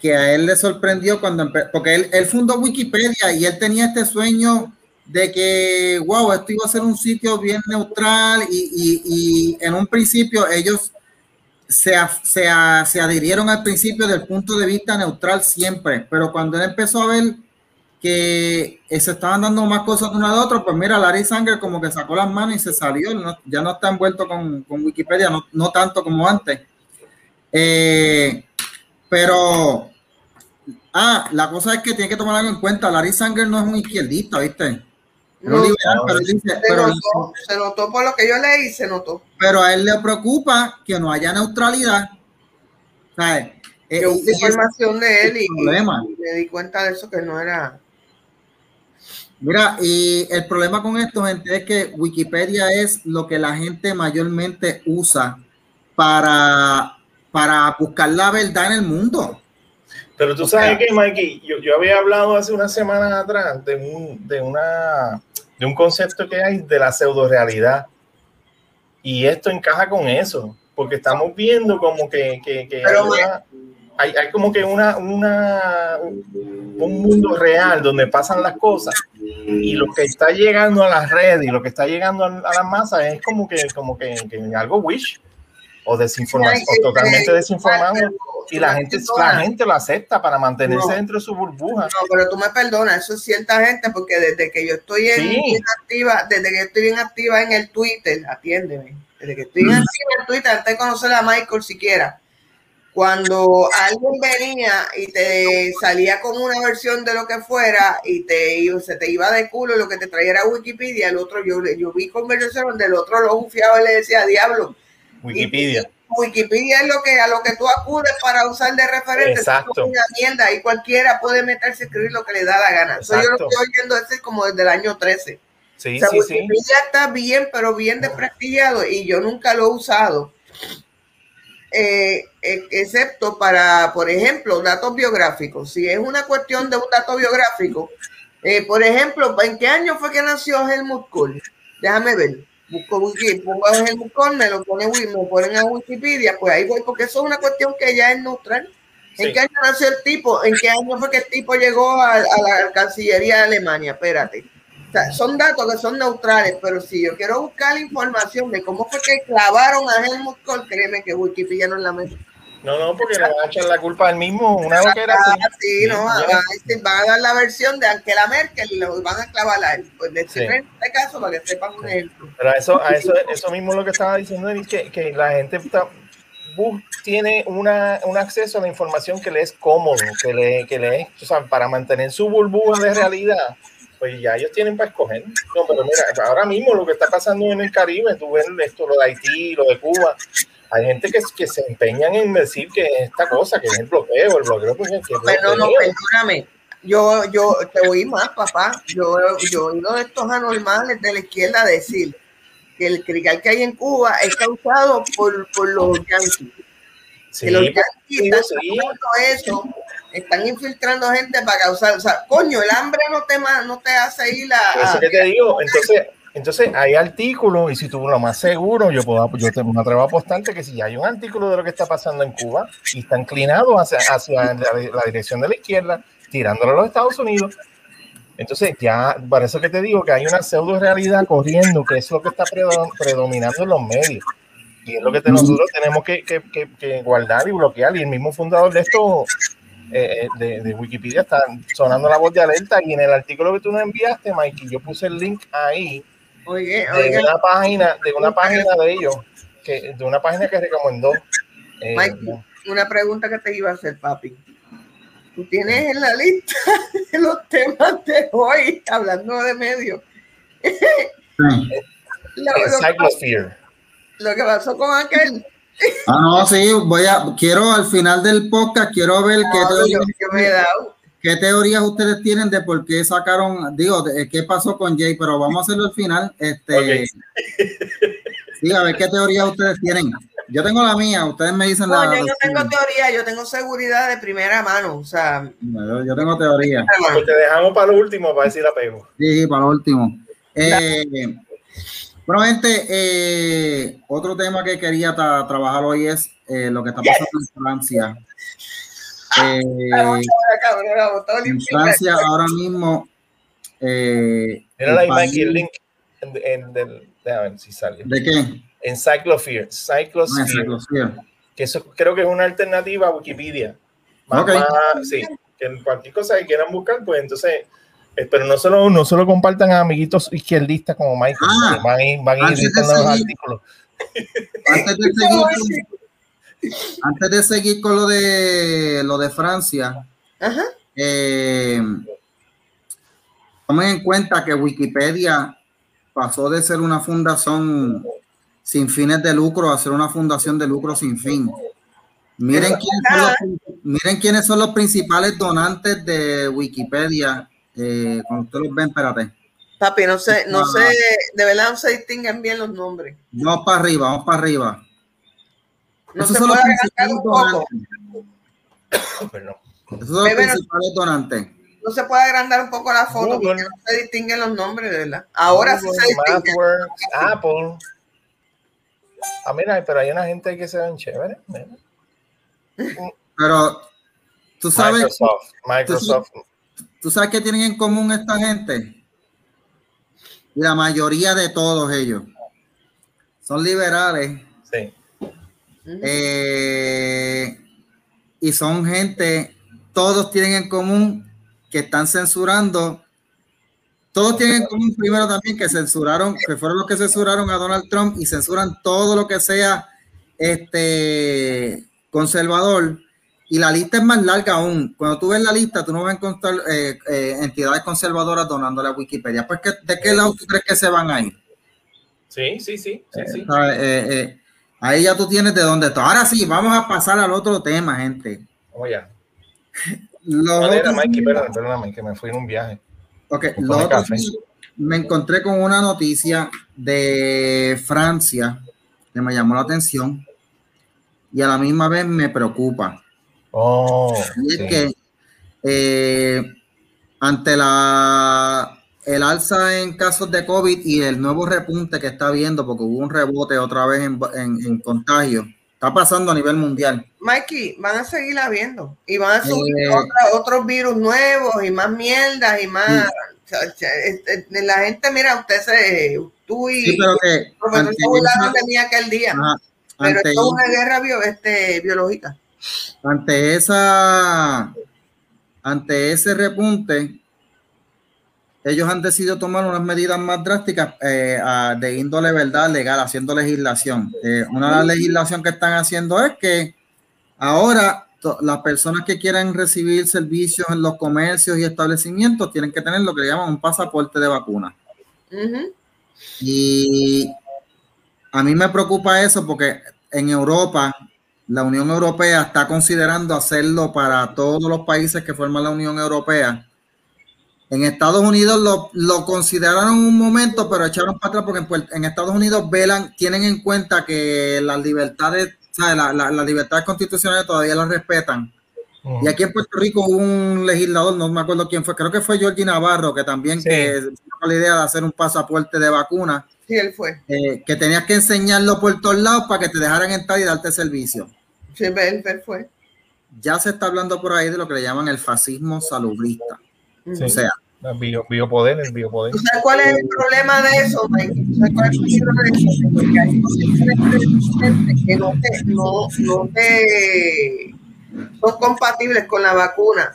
[SPEAKER 2] que a él le sorprendió cuando porque él, fundó Wikipedia y él tenía este sueño de que, wow, esto iba a ser un sitio bien neutral y, y- y en un principio ellos se, se, se adhirieron al principio del punto de vista neutral siempre, pero cuando él empezó a ver que eh, se estaban dando más cosas de uno al otro, pues mira, Larry Sanger como que sacó las manos y se salió, no- ya no está envuelto con, con Wikipedia, no, no tanto como antes. Eh, pero, ah, la cosa es que tiene que tomar algo en cuenta, Larry Sanger no es un izquierdista, ¿viste? Es un
[SPEAKER 4] No,
[SPEAKER 2] liberal, pero él dice,
[SPEAKER 4] se
[SPEAKER 2] pero,
[SPEAKER 4] notó, se notó por lo que yo leí, se notó.
[SPEAKER 2] pero a él le preocupa que no haya neutralidad. ¿Sabes? Eh,
[SPEAKER 4] Yo busqué
[SPEAKER 2] y ese-
[SPEAKER 4] información de él y me di cuenta de eso que no era.
[SPEAKER 2] Mira, y el problema con esto, gente, es que Wikipedia es lo que la gente mayormente usa para, para buscar la verdad en el mundo.
[SPEAKER 3] Pero tú
[SPEAKER 2] O
[SPEAKER 3] sabes
[SPEAKER 2] sea-
[SPEAKER 3] que, Mikey, yo, yo había hablado hace unas semanas atrás de un, de, una, de un concepto que hay de la pseudo realidad. Y esto encaja con eso, porque estamos viendo como que, que, que
[SPEAKER 4] Pero,
[SPEAKER 3] hay, una- hay, hay como que una, una, un mundo real donde pasan las cosas y lo que está llegando a las redes y lo que está llegando a, a las masas es como que, como que, que algo wish o desinformación, o totalmente desinformado y la gente, la gente lo acepta para mantenerse
[SPEAKER 4] No.
[SPEAKER 3] dentro de su burbuja.
[SPEAKER 4] No, pero tú me perdonas, eso es cierta gente, porque desde que yo estoy en,
[SPEAKER 3] Sí.
[SPEAKER 4] bien activa, desde que yo estoy bien activa en el Twitter, atiéndeme, desde que estoy bien activa en el Twitter, antes de conocer a Michael siquiera, cuando alguien venía y te salía con una versión de lo que fuera y te iba- se te iba de culo y lo que te traía era Wikipedia, el otro, yo, yo vi conversaciones donde el otro lo bufiaba y le decía, diablo,
[SPEAKER 3] Wikipedia.
[SPEAKER 4] Wikipedia es lo que a lo que tú acudes para usar de referente.
[SPEAKER 3] Exacto.
[SPEAKER 4] Es Una mierda y cualquiera puede meterse a escribir lo que le da la gana. Eso yo lo
[SPEAKER 3] Exacto.
[SPEAKER 4] estoy oyendo ese como desde el año 13.
[SPEAKER 3] Sí,
[SPEAKER 4] o sea,
[SPEAKER 3] sí, sí.
[SPEAKER 4] Wikipedia está bien, pero bien desprestigiado y yo nunca lo he usado. Eh, eh, excepto para, por ejemplo, datos biográficos. Si es una cuestión de un dato biográfico, eh, por ejemplo, ¿en qué año fue que nació Helmut Kohl? Déjame ver. Busco Wiki, pongo a Helmut Kohl, me lo pone, me ponen a Wikipedia, pues ahí voy, porque eso es una cuestión que ya es neutral. ¿En
[SPEAKER 3] Sí.
[SPEAKER 4] qué año nació el tipo? ¿En qué año fue que el tipo llegó a, a la Cancillería de Alemania? Espérate. O sea, son datos que son neutrales, pero si yo quiero buscar información de cómo fue que clavaron a Helmut Kohl, créeme que Wikipedia no es la mejor.
[SPEAKER 3] No, no, porque le van a echar la culpa al mismo, una vez que era
[SPEAKER 4] Ah,
[SPEAKER 3] así.
[SPEAKER 4] sí, no, van a, dar la versión de Angela Merkel y lo van a clavar a él. Pues de
[SPEAKER 3] Sí.
[SPEAKER 4] en este caso, para que sepan un ejemplo.
[SPEAKER 3] Pero a eso, a eso, eso mismo es lo que estaba diciendo, Denis, que, que la gente está, tiene una, un acceso a la información que le es cómodo, que le, que le es, o sea, para mantener su burbuja de realidad, pues ya ellos tienen para escoger. No, pero mira, ahora mismo lo que está pasando en el Caribe, tú ves esto, lo de Haití, lo de Cuba, hay gente que, que se empeñan en decir que esta cosa, que es el bloqueo, el bloqueo, pues, que es
[SPEAKER 4] Pero no, perdóname. Yo, yo te oí más, papá. Yo, yo he oído de estos anormales de la izquierda decir que el crical que hay en Cuba es causado por, por los yanquis.
[SPEAKER 3] Sí,
[SPEAKER 4] que los yanquis están
[SPEAKER 3] sí.
[SPEAKER 4] eso, están infiltrando gente para causar, o sea, coño, el hambre no te, no te hace ir a...
[SPEAKER 3] Eso que te digo, entonces, entonces hay artículos y si tú lo más seguro, yo puedo, yo te, me atrevo a apostarte que si hay un artículo de lo que está pasando en Cuba y está inclinado hacia, hacia la, la dirección de la izquierda, tirándolo a los Estados Unidos. Entonces, ya, por eso que te digo que hay una pseudo realidad corriendo, que es lo que está predo- predominando en los medios. Y es lo que nosotros tenemos que, que- que- que guardar y bloquear. Y el mismo fundador de esto, eh, de, de Wikipedia, está sonando la voz de alerta. Y en el artículo que tú nos enviaste, Mikey, yo puse el link ahí
[SPEAKER 4] Oye,
[SPEAKER 3] de
[SPEAKER 4] oigan,
[SPEAKER 3] una página, de una página de ellos, que, de una página que recomendó. eh,
[SPEAKER 4] Mike. una pregunta que te iba a hacer, papi. Tú tienes en la lista de <laughs> los temas de hoy, hablando de medios,
[SPEAKER 2] Sí.
[SPEAKER 4] lo, lo- lo que pasó con aquel.
[SPEAKER 2] Ah, no, sí, voy a, quiero al final del podcast, quiero ver qué
[SPEAKER 4] No,
[SPEAKER 2] teorías,
[SPEAKER 4] yo, yo me he dado.
[SPEAKER 2] Qué teorías ustedes tienen de por qué sacaron, digo, de- qué pasó con Jay, pero vamos a hacerlo al final. Este, sí, a ver qué teorías ustedes tienen. Yo tengo la mía, ustedes me dicen
[SPEAKER 4] No,
[SPEAKER 2] la.
[SPEAKER 4] yo no tengo teoría, yo tengo seguridad de primera mano. O sea,
[SPEAKER 2] yo, yo tengo teoría.
[SPEAKER 3] Pues te dejamos para lo último para decir apego.
[SPEAKER 2] Sí, sí, para lo último. Eh, bueno, gente, eh, otro tema que quería tra- trabajar hoy es eh, lo que está pasando en Francia. Eh, en. Francia ahora mismo. Eh,
[SPEAKER 3] ahí,
[SPEAKER 2] país-
[SPEAKER 3] Mikey, el link en, en del, déjame ver si salió.
[SPEAKER 2] ¿De qué?
[SPEAKER 3] Encyclosphere.
[SPEAKER 2] Ah,
[SPEAKER 3] Encyclosphere.
[SPEAKER 2] encyclopedia.
[SPEAKER 3] que eso creo que es una alternativa a Wikipedia. Más-
[SPEAKER 2] Ok.
[SPEAKER 3] más- sí, que cualquier cosa que quieran buscar, pues entonces, eh, pero no solo, no solo compartan a amiguitos izquierdistas como Michael,
[SPEAKER 2] Ah,
[SPEAKER 3] van a ir, van a ir editando los artículos.
[SPEAKER 2] Antes de <laughs> seguir antes de seguir con lo de lo de Francia,
[SPEAKER 4] Ajá.
[SPEAKER 2] eh, tomen en cuenta que Wikipedia pasó de ser una fundación sin fines de lucro a ser una fundación de lucro sin fin. Miren quiénes son los, miren quiénes son los principales donantes de Wikipedia. Eh, cuando ustedes los ven, espérate.
[SPEAKER 4] Papi, no sé, no
[SPEAKER 2] Ah.
[SPEAKER 4] sé, de verdad no se distinguen bien los nombres.
[SPEAKER 2] Vamos para arriba, vamos para arriba.
[SPEAKER 4] No
[SPEAKER 2] Esos
[SPEAKER 4] se puede agrandar un poco.
[SPEAKER 2] donantes.
[SPEAKER 3] Perdón.
[SPEAKER 2] Esos son los
[SPEAKER 4] Bebé, no-
[SPEAKER 2] principales donantes.
[SPEAKER 4] No se puede agrandar un poco la foto
[SPEAKER 3] Google.
[SPEAKER 4] porque no se distinguen los nombres, verdad. Ahora sí se distinguen.
[SPEAKER 3] MathWorks, Apple. Ah, mira, pero hay una gente que se ven chévere. mira.
[SPEAKER 2] Pero tú sabes,
[SPEAKER 3] Microsoft, Microsoft.
[SPEAKER 2] tú sabes qué tienen en común esta gente. Y la mayoría de todos ellos son liberales Eh, y son gente, todos tienen en común que están censurando. Todos tienen en común primero también que censuraron, que fueron los que censuraron a Donald Trump y censuran todo lo que sea este conservador. Y la lista es más larga aún. Cuando tú ves la lista, tú no vas a encontrar eh, eh, entidades conservadoras donándole a Wikipedia. Pues, ¿qué- ¿de qué lado tú crees que se van a ir?
[SPEAKER 3] Sí, sí, sí, sí, sí.
[SPEAKER 2] Eh, eh, ahí ya tú tienes de dónde está. Ahora sí, vamos a pasar al otro tema, gente.
[SPEAKER 3] Vamos allá.
[SPEAKER 2] Lo
[SPEAKER 3] ¿Cuál era,
[SPEAKER 2] otro-
[SPEAKER 3] Mikey? Perdóname, perdóname, que me fui en un viaje.
[SPEAKER 2] Ok,
[SPEAKER 3] Me
[SPEAKER 2] lo otro me encontré con una noticia de Francia que me llamó la atención y a la misma vez me preocupa.
[SPEAKER 3] Oh,
[SPEAKER 2] Y es
[SPEAKER 3] sí.
[SPEAKER 2] que eh, ante la el alza en casos de COVID y el nuevo repunte que está habiendo, porque hubo un rebote otra vez en, en- en contagio, está pasando a nivel mundial.
[SPEAKER 4] Mikey, van a seguir habiendo y van a subir
[SPEAKER 2] Eh.
[SPEAKER 4] otra- otros virus nuevos y más mierdas y más. la gente, mira, usted se. Tú y
[SPEAKER 2] Sí, pero que
[SPEAKER 4] el profesor
[SPEAKER 2] esa-
[SPEAKER 4] de mí aquel día.
[SPEAKER 2] ajá,
[SPEAKER 4] pero esto es una guerra bio- este, biológica.
[SPEAKER 2] ante esa, ante ese repunte, ellos han decidido tomar unas medidas más drásticas eh, a- de índole verdad legal, haciendo legislación. Eh, una de las legislación que están haciendo es que ahora to- las personas que quieran recibir servicios en los comercios y establecimientos tienen que tener lo que llaman un pasaporte de vacuna. Y a mí me preocupa eso porque en Europa, la Unión Europea está considerando hacerlo para todos los países que forman la Unión Europea. En Estados Unidos lo, lo consideraron un momento, pero echaron para atrás porque en, en Estados Unidos velan, tienen en cuenta que las libertades, ¿sabes? La- la- las libertades constitucionales todavía las respetan. Y aquí en Puerto Rico hubo un legislador, no me acuerdo quién fue, creo que fue Georgie Navarro, que también
[SPEAKER 3] Sí.
[SPEAKER 2] que tuvo la idea de hacer un pasaporte de vacuna,
[SPEAKER 4] Sí, él fue.
[SPEAKER 2] eh, que tenías que enseñarlo por todos lados para que te dejaran entrar y darte servicio.
[SPEAKER 4] Sí, él, él fue.
[SPEAKER 2] Ya se está hablando por ahí de lo que le llaman el fascismo salubrista.
[SPEAKER 3] Sí.
[SPEAKER 2] O sea,
[SPEAKER 3] El bio- biopoder, el biopoder.
[SPEAKER 4] ¿Tú sabes cuál es el problema de eso, Mike? ¿Tú sabes cuál es el peligro de eso? Porque hay que no te, no, no te son compatibles con la vacuna.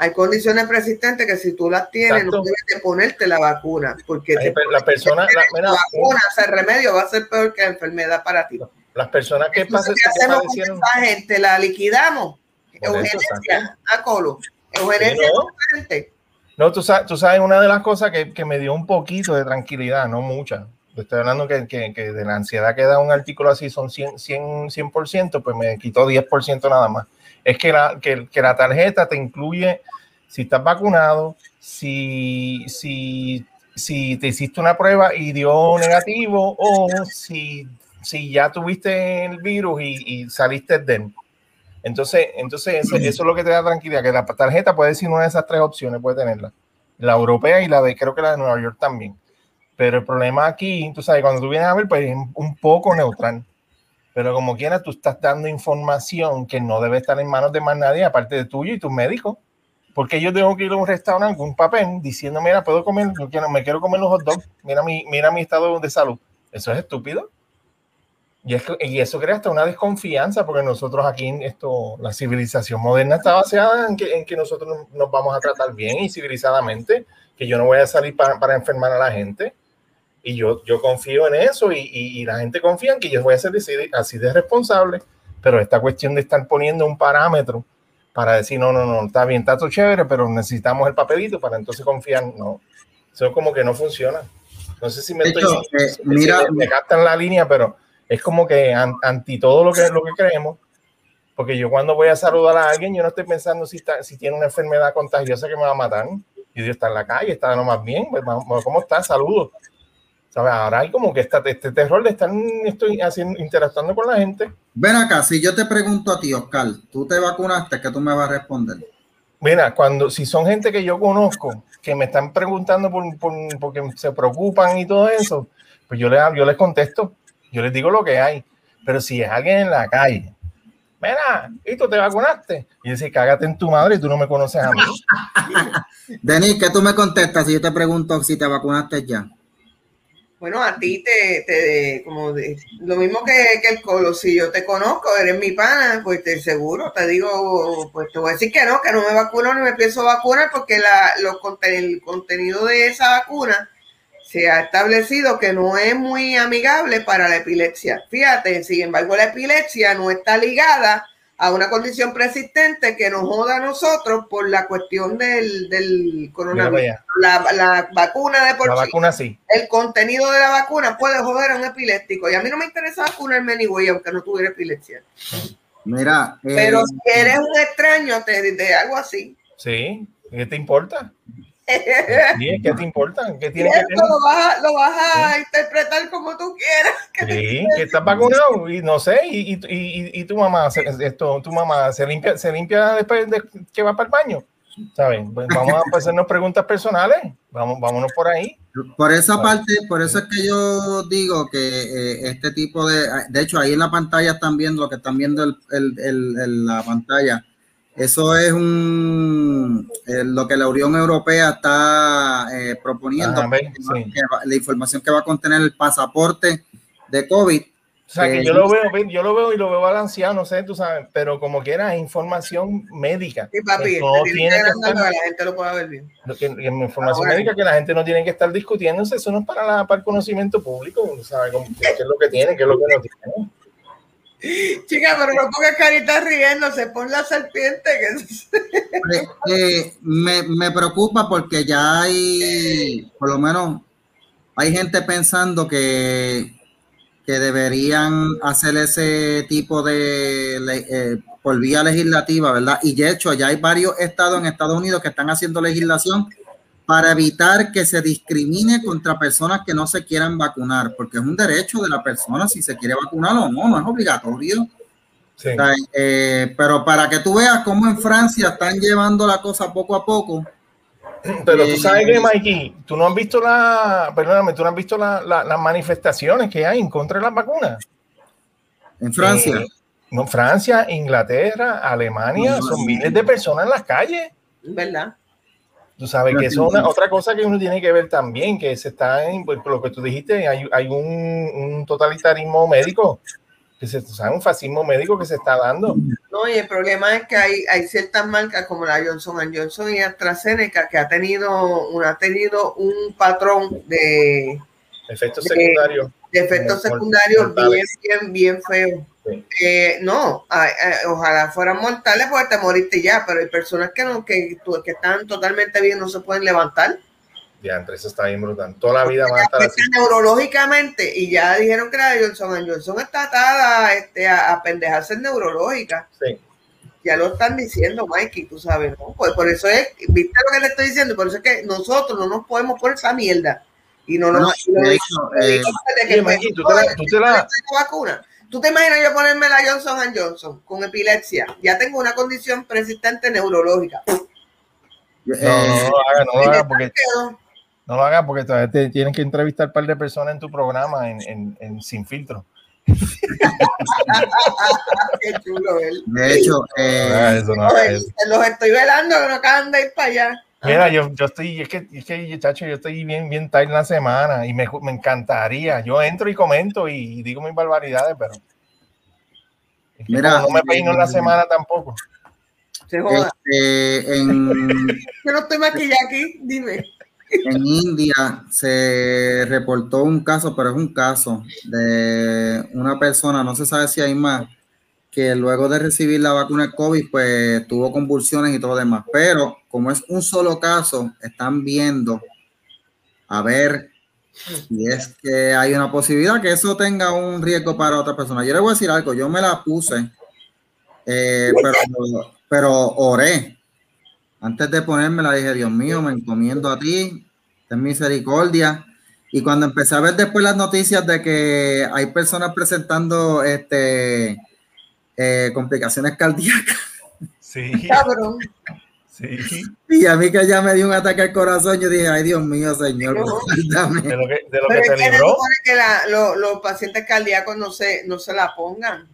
[SPEAKER 4] Hay condiciones preexistentes que si tú las tienes,
[SPEAKER 3] Exacto.
[SPEAKER 4] no debes de ponerte la vacuna. Porque
[SPEAKER 3] Hay
[SPEAKER 4] te
[SPEAKER 3] la persona, la,
[SPEAKER 4] la
[SPEAKER 3] mira,
[SPEAKER 4] vacuna, o sea, el remedio va a ser peor que la enfermedad para ti.
[SPEAKER 3] las personas que,
[SPEAKER 4] Entonces,
[SPEAKER 3] pasen,
[SPEAKER 4] ¿qué
[SPEAKER 3] que
[SPEAKER 4] hacemos con esa gente? ¿La liquidamos? Eugenesia, a colo.
[SPEAKER 3] No.
[SPEAKER 4] gente.
[SPEAKER 3] Tú sabes, tú sabes, una de las cosas que, que me dio un poquito de tranquilidad, no mucha. Estoy hablando que, que, que de la ansiedad que da un artículo así son 100, 100, 100%, pues me quitó 10% nada más. Es que la, que, que la tarjeta te incluye si estás vacunado, si, si, si te hiciste una prueba y dio negativo o si, si ya tuviste el virus y, y saliste de él. Entonces, entonces eso, eso es lo que te da tranquilidad, que la tarjeta puede decir una de esas tres opciones, puede tenerla. La europea y la de, creo que la de Nueva York también. Pero el problema aquí, tú sabes, cuando tú vienes a ver, pues es un poco neutral. Pero como quiera, tú estás dando información que no debe estar en manos de más nadie, aparte de tuyo y tus médicos. Porque yo tengo que ir a un restaurante con un papel diciendo, mira, puedo comer, yo quiero, me quiero comer los hot dogs, mira mi, mira mi estado de salud. Eso es estúpido. Y, es, que- y eso crea hasta una desconfianza, porque nosotros aquí, en esto, la civilización moderna está basada en que, en que nosotros nos- vamos a tratar bien y civilizadamente, que yo no voy a salir para, para enfermar a la gente. Y yo, yo confío en eso y, y- y la gente confía en que yo voy a ser así de, así de responsable. Pero esta cuestión de estar poniendo un parámetro para decir, no, no, no, está bien, está todo chévere, pero necesitamos el papelito para entonces confiar, no. Eso como que no funciona. No sé si me
[SPEAKER 2] De
[SPEAKER 3] estoy...
[SPEAKER 2] hecho, eh, mira-
[SPEAKER 3] si me gastan la línea, pero es como que an- anti todo lo que, lo que creemos. Porque yo cuando voy a saludar a alguien, yo no estoy pensando si, está, si tiene una enfermedad contagiosa que me va a matar. Y Dios está en la calle, está lo más bien. pues, ¿Cómo está? Saludos. ¿Sabes? Ahora hay como que esta, este terror de estar estoy haciendo, interactuando con la gente.
[SPEAKER 2] ven acá, si yo te pregunto a ti, Oscar, ¿tú te vacunaste? ¿Qué tú me vas a responder?
[SPEAKER 3] Mira, cuando si son gente que yo conozco, que me están preguntando por, por- porque se preocupan y todo eso, pues yo les, yo les contesto, yo les digo lo que hay. Pero si es alguien en la calle, mira, ¿y tú te vacunaste? Y dice, cágate en tu madre y tú no me conoces a mí. <laughs>
[SPEAKER 2] Denis, ¿qué tú me contestas si yo te pregunto si te vacunaste ya?
[SPEAKER 4] Bueno, a ti te, te como de- lo mismo que, que el colo, si yo te conozco, eres mi pana, pues te seguro, te digo, pues te voy a decir que no, que no me vacuno ni me pienso vacunar porque la, los el contenido de esa vacuna se ha establecido que no es muy amigable para la epilepsia. Fíjate, sin embargo, la epilepsia no está ligada a una condición persistente que nos joda a nosotros por la cuestión del, del coronavirus. La, la vacuna de por
[SPEAKER 3] La
[SPEAKER 4] sí
[SPEAKER 3] vacuna sí.
[SPEAKER 4] el contenido de la vacuna puede joder a un epiléptico. Y a mí no me interesa vacunarme ni güey, aunque no tuviera epilepsia.
[SPEAKER 2] Mira, eh,
[SPEAKER 4] Pero si eres un extraño, te, te hago así.
[SPEAKER 3] Sí. ¿Qué te importa? Sí, ¿Qué te importa? ¿Qué tiene que
[SPEAKER 4] lo vas, a, lo vas a interpretar como tú quieras. <laughs> que
[SPEAKER 3] Sí, que estás vacunado y no sé, y, y, y, y tu mamá, se- esto, tu mamá se limpia, se limpia después de que va para el baño, ¿sabes? Pues vamos a hacernos preguntas personales, vamos, vámonos por ahí.
[SPEAKER 2] por esa
[SPEAKER 3] Vale.
[SPEAKER 2] parte, por eso es que yo digo que eh, este tipo de, de hecho ahí en la pantalla están viendo lo que están viendo el, el- el- el- la pantalla. Eso es un eh, lo que la Unión Europea está eh, proponiendo.
[SPEAKER 3] Ajá, ve, sí.
[SPEAKER 2] va- la información que va a contener el pasaporte de COVID
[SPEAKER 3] O sea, que
[SPEAKER 2] Eh,
[SPEAKER 3] yo lo veo, yo lo veo y lo veo balanceado, no sé, tú sabes, pero como que era información médica.
[SPEAKER 4] Sí, papi,
[SPEAKER 3] que no tiene que estar-
[SPEAKER 4] la gente lo pueda ver bien.
[SPEAKER 3] lo que, en información
[SPEAKER 4] Ah, bueno.
[SPEAKER 3] médica que la gente no tiene que estar discutiéndose, eso no es para, la, para el conocimiento público, ¿sabes? ¿Qué es lo que tiene? ¿Qué es lo que no tiene?
[SPEAKER 4] Chica, pero no pongas carita riéndose, pon la serpiente. Que...
[SPEAKER 2] Eh, eh, me, me preocupa porque ya hay, por lo menos, hay gente pensando que, que deberían hacer ese tipo de, eh, por vía legislativa, ¿verdad? Y de hecho, ya hay varios estados en Estados Unidos que están haciendo legislación para evitar que se discrimine contra personas que no se quieran vacunar, porque es un derecho de la persona si se quiere vacunar o no, no es obligatorio.
[SPEAKER 3] Sí.
[SPEAKER 2] O sea, eh, pero para que tú veas cómo en Francia están llevando la cosa poco a poco.
[SPEAKER 3] Pero
[SPEAKER 2] Eh,
[SPEAKER 3] tú sabes que, Mikey, tú no has visto la, perdóname, tú no has visto la- la- las manifestaciones que hay en contra de las vacunas.
[SPEAKER 2] En Francia.
[SPEAKER 3] Eh, no, Francia, Inglaterra, Alemania,
[SPEAKER 2] No,
[SPEAKER 3] son miles de personas en las calles.
[SPEAKER 4] ¿Verdad?
[SPEAKER 3] Tú sabes que eso es una- otra cosa que uno tiene que ver también, que se está en, por por lo que tú dijiste, hay, hay un, un totalitarismo médico, que se, o sea, un fascismo médico que se está dando.
[SPEAKER 4] No, y el problema es que hay, hay ciertas marcas como la Johnson Johnson y AstraZeneca que ha tenido, una, ha tenido un patrón de,
[SPEAKER 3] Efectos secundarios.
[SPEAKER 4] de efectos secundarios bien, bien, bien feos.
[SPEAKER 3] Sí.
[SPEAKER 4] Eh, no, ay, ay, ojalá fueran mortales porque te moriste ya, pero hay personas que no, que, tú- que están totalmente bien, no se pueden levantar.
[SPEAKER 3] Ya, entre eso está bien brutal. Toda la vida van a estar así.
[SPEAKER 4] Neurológicamente y ya dijeron que la de Johnson Johnson está atada este, a, a pendejarse neurológica.
[SPEAKER 3] Sí.
[SPEAKER 4] Ya lo están diciendo, Mikey, tú sabes, ¿no? Pues por eso es, viste lo que le estoy diciendo, por eso es que nosotros no nos podemos poner esa mierda. Y no nos
[SPEAKER 2] No,
[SPEAKER 4] no
[SPEAKER 2] eh,
[SPEAKER 4] pues,
[SPEAKER 3] tú te la- tú te la-
[SPEAKER 4] la vacuna. ¿Tú te imaginas yo ponerme la Johnson Johnson con epilepsia? Ya tengo una condición persistente neurológica.
[SPEAKER 3] No, no,
[SPEAKER 2] eh,
[SPEAKER 3] no lo hagas, no lo hagas porque, no lo hagas porque todavía te tienen que entrevistar un par de personas en tu programa en, en, en Sin Filtro. <laughs>
[SPEAKER 4] Qué chulo él.
[SPEAKER 2] de hecho,
[SPEAKER 3] No
[SPEAKER 2] eh,
[SPEAKER 3] no hagas
[SPEAKER 4] Los,
[SPEAKER 3] eso.
[SPEAKER 4] los estoy velando que no acaban de ir para allá.
[SPEAKER 3] Mira, yo, yo estoy, es que, es que, chacho, yo estoy bien, bien tight en la semana y me, me encantaría. Yo entro y comento y digo mis barbaridades, pero. es que
[SPEAKER 2] Mira,
[SPEAKER 3] no me peino en la
[SPEAKER 2] eh,
[SPEAKER 3] semana tampoco.
[SPEAKER 4] Se joda.
[SPEAKER 2] este, en, <laughs>
[SPEAKER 4] Yo no estoy maquillada aquí, dime.
[SPEAKER 2] en India se reportó un caso, pero es un caso de una persona, no se sabe si hay más, que luego de recibir la vacuna COVID, pues tuvo convulsiones y todo lo demás. Pero como es un solo caso, están viendo a ver si es que hay una posibilidad que eso tenga un riesgo para otra persona. Yo le voy a decir algo, yo me la puse, eh, pero, pero oré. Antes de ponérmela dije, Dios mío, me encomiendo a ti, ten misericordia. Y cuando empecé a ver después las noticias de que hay personas presentando este eh, complicaciones cardíacas,
[SPEAKER 3] Sí,
[SPEAKER 4] Cabrón.
[SPEAKER 3] sí.
[SPEAKER 2] y a mí que ya me dio un ataque al corazón, yo dije, ay Dios mío, Señor,
[SPEAKER 4] No.
[SPEAKER 2] guárdame".
[SPEAKER 3] De lo que, de lo
[SPEAKER 4] Pero
[SPEAKER 3] que te
[SPEAKER 4] que
[SPEAKER 3] libró.
[SPEAKER 4] que la- lo- los pacientes cardíacos no se, no se la pongan.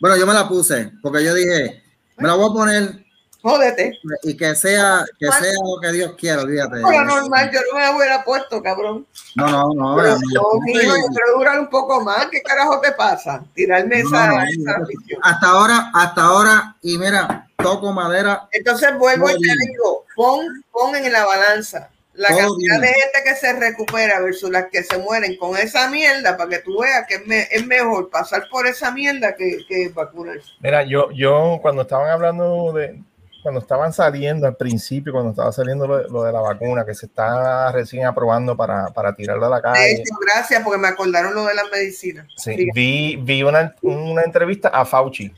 [SPEAKER 2] Bueno, yo me la puse, porque yo dije, me la voy a poner
[SPEAKER 4] Jódete.
[SPEAKER 2] y que sea, que sea lo que Dios quiera, olvídate.
[SPEAKER 4] Lo normal, yo no me hubiera puesto, cabrón.
[SPEAKER 2] No, no, no.
[SPEAKER 4] Pero
[SPEAKER 2] no,
[SPEAKER 4] yo quiero durar un poco más. ¿Qué carajo te pasa? Tirarme
[SPEAKER 2] No,
[SPEAKER 4] esa,
[SPEAKER 2] no,
[SPEAKER 4] esa
[SPEAKER 2] no.
[SPEAKER 4] afición.
[SPEAKER 2] Hasta ahora, hasta ahora, y mira, toco madera,
[SPEAKER 4] Entonces vuelvo y te digo, pon, pon en la balanza la
[SPEAKER 2] Todo
[SPEAKER 4] cantidad
[SPEAKER 2] bien.
[SPEAKER 4] de gente que se recupera versus las que se mueren con esa mierda para que tú veas que es, me- es mejor pasar por esa mierda que, que vacunarse.
[SPEAKER 3] Mira, yo, yo cuando estaban hablando de, cuando estaban saliendo al principio, cuando estaba saliendo lo, de- lo de la vacuna, que se está recién aprobando para, para tirarlo a la calle,
[SPEAKER 4] hecho, gracias porque me acordaron lo de las medicinas.
[SPEAKER 3] sí, vi, vi una, una entrevista a Fauci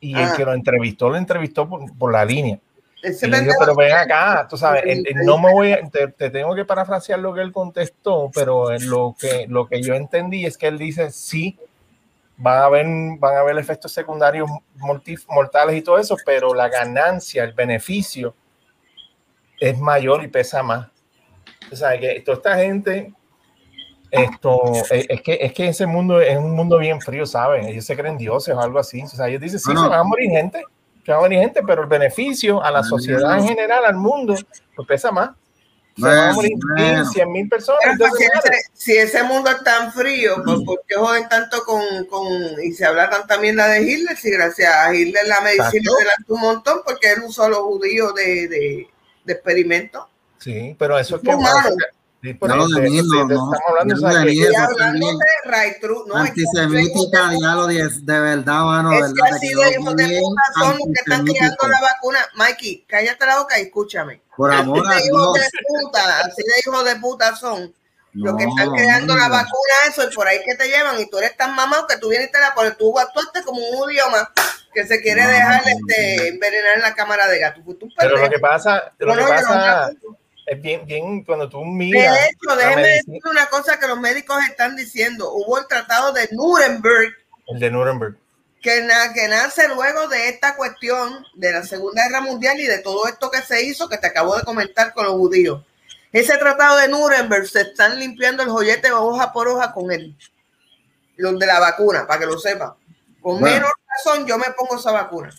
[SPEAKER 3] y el
[SPEAKER 4] Ah.
[SPEAKER 3] que lo entrevistó, lo entrevistó por, por la línea. Y le digo, pero ven acá, tú sabes, el- el- no me voy a, te, te tengo que parafrasear lo que él contestó, pero lo que, lo que yo entendí es que él dice, sí, van a haber, van a haber efectos secundarios mortales y todo eso, pero la ganancia, el beneficio es mayor y pesa más. O sea, que toda esta gente, esto, es, es que, es que ese mundo es un mundo bien frío, ¿saben? Ellos se creen dioses o algo así. O sea, ellos dicen, sí,
[SPEAKER 2] No, no.
[SPEAKER 3] se van a morir gente, se van a morir gente, pero el beneficio a la sociedad en general, al mundo, pues pesa más. Se van a
[SPEAKER 2] Bueno,
[SPEAKER 3] morir
[SPEAKER 2] bueno.
[SPEAKER 3] mil, cien mil personas.
[SPEAKER 4] Si, ese, si ese mundo es tan frío, pues, ¿por qué joden tanto con, con y se habla tanta mierda de Hitler? Si gracias a Hitler la medicina
[SPEAKER 3] Exacto.
[SPEAKER 4] adelantó un montón porque él usó a los judíos de, de, de experimento.
[SPEAKER 3] Sí, pero eso es que.
[SPEAKER 4] Humano.
[SPEAKER 2] No, no.
[SPEAKER 3] estamos hablando,
[SPEAKER 2] de
[SPEAKER 4] right true, no,
[SPEAKER 2] Antisemítica, ya lo de, de verdad, mano.
[SPEAKER 4] Es
[SPEAKER 2] verdad,
[SPEAKER 4] que así de hijos de puta son los que están creando la vacuna. Mikey, cállate la boca y escúchame.
[SPEAKER 2] Por amor a
[SPEAKER 4] Así de hijos
[SPEAKER 2] Dios.
[SPEAKER 4] de puta, así de hijos de puta son. Los que
[SPEAKER 2] No,
[SPEAKER 4] están creando la
[SPEAKER 2] no.
[SPEAKER 4] vacuna, eso, y por ahí que te llevan, y tú eres tan mamado que tú vienes y te la pones, tú actuaste como un más que se quiere
[SPEAKER 2] No,
[SPEAKER 4] dejar
[SPEAKER 2] no,
[SPEAKER 4] este, envenenar en la cámara de gato. Tú, tú
[SPEAKER 3] Pero lo que pasa, lo
[SPEAKER 4] No,
[SPEAKER 3] que
[SPEAKER 4] no, yo no
[SPEAKER 3] pasa. Es bien, bien cuando tú
[SPEAKER 4] De
[SPEAKER 3] miras.
[SPEAKER 4] hecho,
[SPEAKER 3] la
[SPEAKER 4] déjeme decir una cosa que los médicos están diciendo. Hubo el tratado de Nuremberg,
[SPEAKER 3] el de Nuremberg.
[SPEAKER 4] que, na- que nace luego de esta cuestión de la Segunda Guerra Mundial y de todo esto que se hizo, que te acabo de comentar con los judíos. Ese tratado de Nuremberg se están limpiando el joyete hoja por hoja con él. Los de la vacuna, para que lo sepan. Con
[SPEAKER 2] Bueno.
[SPEAKER 4] menos razón yo me pongo esa vacuna.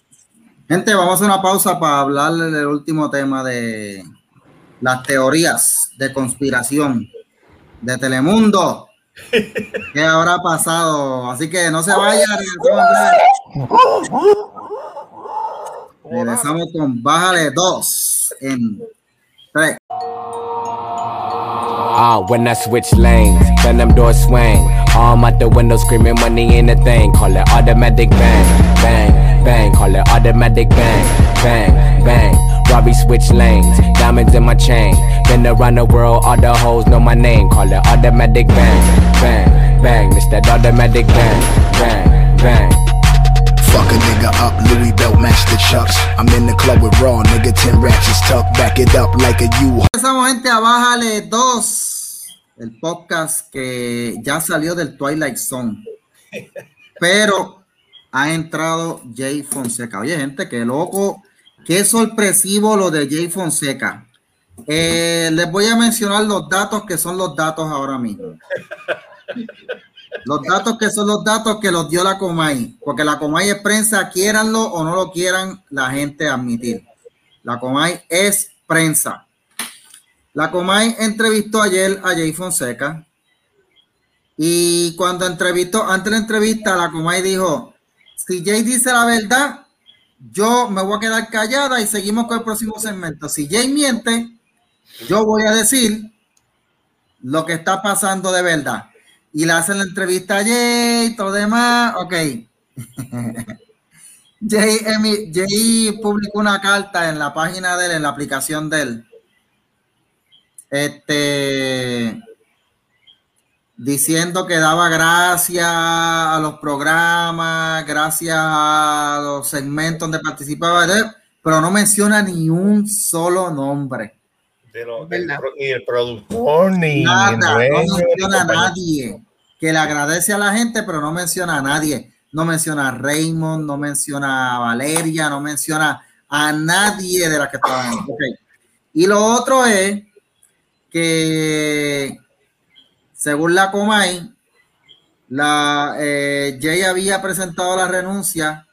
[SPEAKER 2] Gente, vamos a hacer una pausa para hablarle del último tema de las teorías de conspiración de Telemundo. <laughs> ¿Qué habrá pasado? Así que no se vayan. regresamos con Bájale 2 en 3.
[SPEAKER 1] Ah, when I switch lanes, then them doors swing. Arm out the window screaming money ain't a thing. Call it automatic bang, bang, bang. Call it automatic bang, bang, bang. Robbie switch lanes, diamonds in my chain. Been around the world, all the hoes know my name. Call it automatic bang, bang, bang. It's that automatic bang, bang, bang.
[SPEAKER 5] Fuck a nigga up, Louis belt match the chucks. I'm in the club with raw, nigga, 10 ratchets tucked. Back it up like a U.
[SPEAKER 2] Empezamos, gente, a Bájale 2, el podcast que ya salió del Twilight Zone, <laughs> pero ha entrado Jay Fonseca. Oye, gente, qué loco, qué sorpresivo lo de Jay Fonseca. Eh, les voy a mencionar los datos que son los datos ahora mismo. Los datos que son los datos que los dio la Comay, porque la Comay es prensa, quieranlo o no lo quieran la gente admitir. La Comay es prensa. La Comay entrevistó ayer a Jay Fonseca y cuando entrevistó, antes de la entrevista, la Comay dijo, si Jay dice la verdad, yo me voy a quedar callada y seguimos con el próximo segmento. Si Jay miente, yo voy a decir lo que está pasando de verdad. Y le hacen la entrevista a Jay y todo demás. Ok. <laughs> Jay, Jay publicó una carta en la página de él, en la aplicación de él. Este diciendo que daba gracias a los programas, gracias a los segmentos donde participaba, pero no menciona ni un solo nombre.
[SPEAKER 3] De ni el productor, ni
[SPEAKER 2] Nada,
[SPEAKER 3] el
[SPEAKER 2] no
[SPEAKER 3] dueño,
[SPEAKER 2] menciona a nadie. Que le agradece a la gente, pero no menciona a nadie. No menciona a Raymond, no menciona a Valeria, no menciona a nadie de las que estaban. Y lo otro es que, según la Comay, la, eh, Jay había presentado la renuncia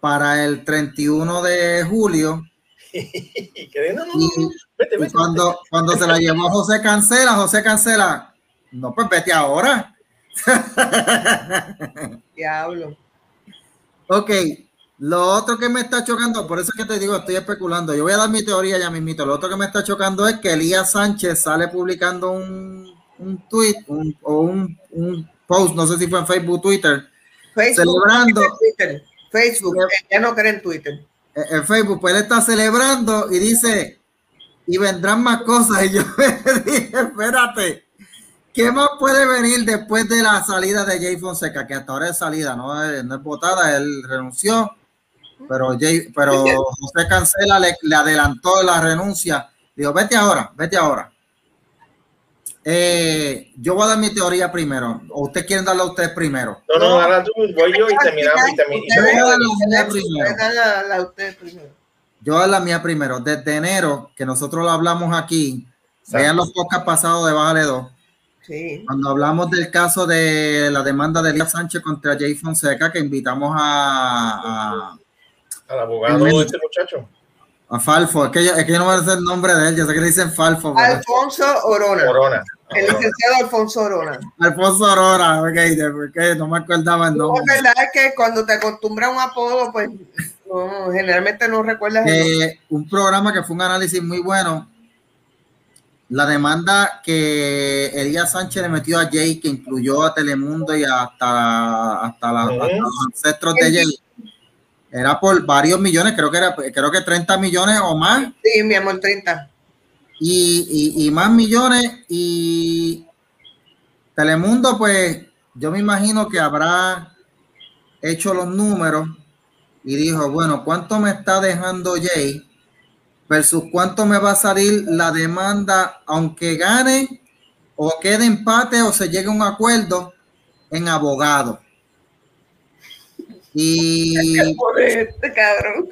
[SPEAKER 2] para el 31 de julio. <laughs>
[SPEAKER 3] Y vete, vete,
[SPEAKER 2] cuando, cuando se la llevó José Cancela, José Cancela, no, pues vete ahora. <laughs>
[SPEAKER 4] Diablo.
[SPEAKER 2] Ok, lo otro que me está chocando, por eso es que te digo, estoy especulando. Yo voy a dar mi teoría ya mismito. Lo otro que me está chocando es que Elías Sánchez sale publicando un, un tweet un- o un, un post, no sé si fue en Facebook, Twitter,
[SPEAKER 4] Facebook,
[SPEAKER 2] Celebrando.
[SPEAKER 4] Twitter, Facebook, eh, ya no creen Twitter.
[SPEAKER 2] eh, en Facebook, pues él está celebrando y dice, y vendrán más cosas. Y yo <laughs> me dije, espérate, ¿qué más puede venir después de la salida de Jay Fonseca? Que hasta ahora es salida, no es, no es votada, él renunció, pero, Jay, pero José Cancela le, le adelantó la renuncia. Digo, vete ahora, vete ahora. Eh, yo voy a dar mi teoría primero. ¿O ustedes quieren darla a ustedes primero?
[SPEAKER 3] No, no, ahora tú, voy yo y terminamos. Y termi- y
[SPEAKER 2] Yo voy a dar
[SPEAKER 3] terminamos.
[SPEAKER 2] la mía primero. Yo voy a dar la mía primero. Desde enero, que nosotros lo hablamos aquí, vean los podcasts pasados de Bájale 2,
[SPEAKER 4] Sí.
[SPEAKER 2] cuando hablamos del caso de la demanda de Elías Sánchez contra Jay Fonseca, que invitamos a, a-
[SPEAKER 3] Al abogado de este muchacho.
[SPEAKER 2] A Falfo, es que, yo, es que yo no me sé el nombre de él, yo sé que le dicen Falfo.
[SPEAKER 4] Alfonso Orona. El licenciado Alfonso Orona.
[SPEAKER 2] Alfonso Aurora, ok, porque no me acordaba el
[SPEAKER 4] No,
[SPEAKER 2] nombre.
[SPEAKER 4] es verdad que cuando te acostumbras a un apodo, pues no, generalmente no recuerdas.
[SPEAKER 2] Eh, un programa que fue un análisis muy bueno. La demanda que Elías Sánchez le metió a Jay, que incluyó a Telemundo y hasta, hasta, la- hasta los ancestros de Jay, era por varios millones, creo que era, creo que 30 millones o más,
[SPEAKER 4] Sí, mi amor, 30.
[SPEAKER 2] y, y- y más millones. Y Telemundo, pues yo me imagino que habrá hecho los números y dijo, bueno, ¿cuánto me está dejando Jay versus cuánto me va a salir la demanda, aunque gane o quede empate o se llegue a un acuerdo en abogado? Y
[SPEAKER 4] este cabrón.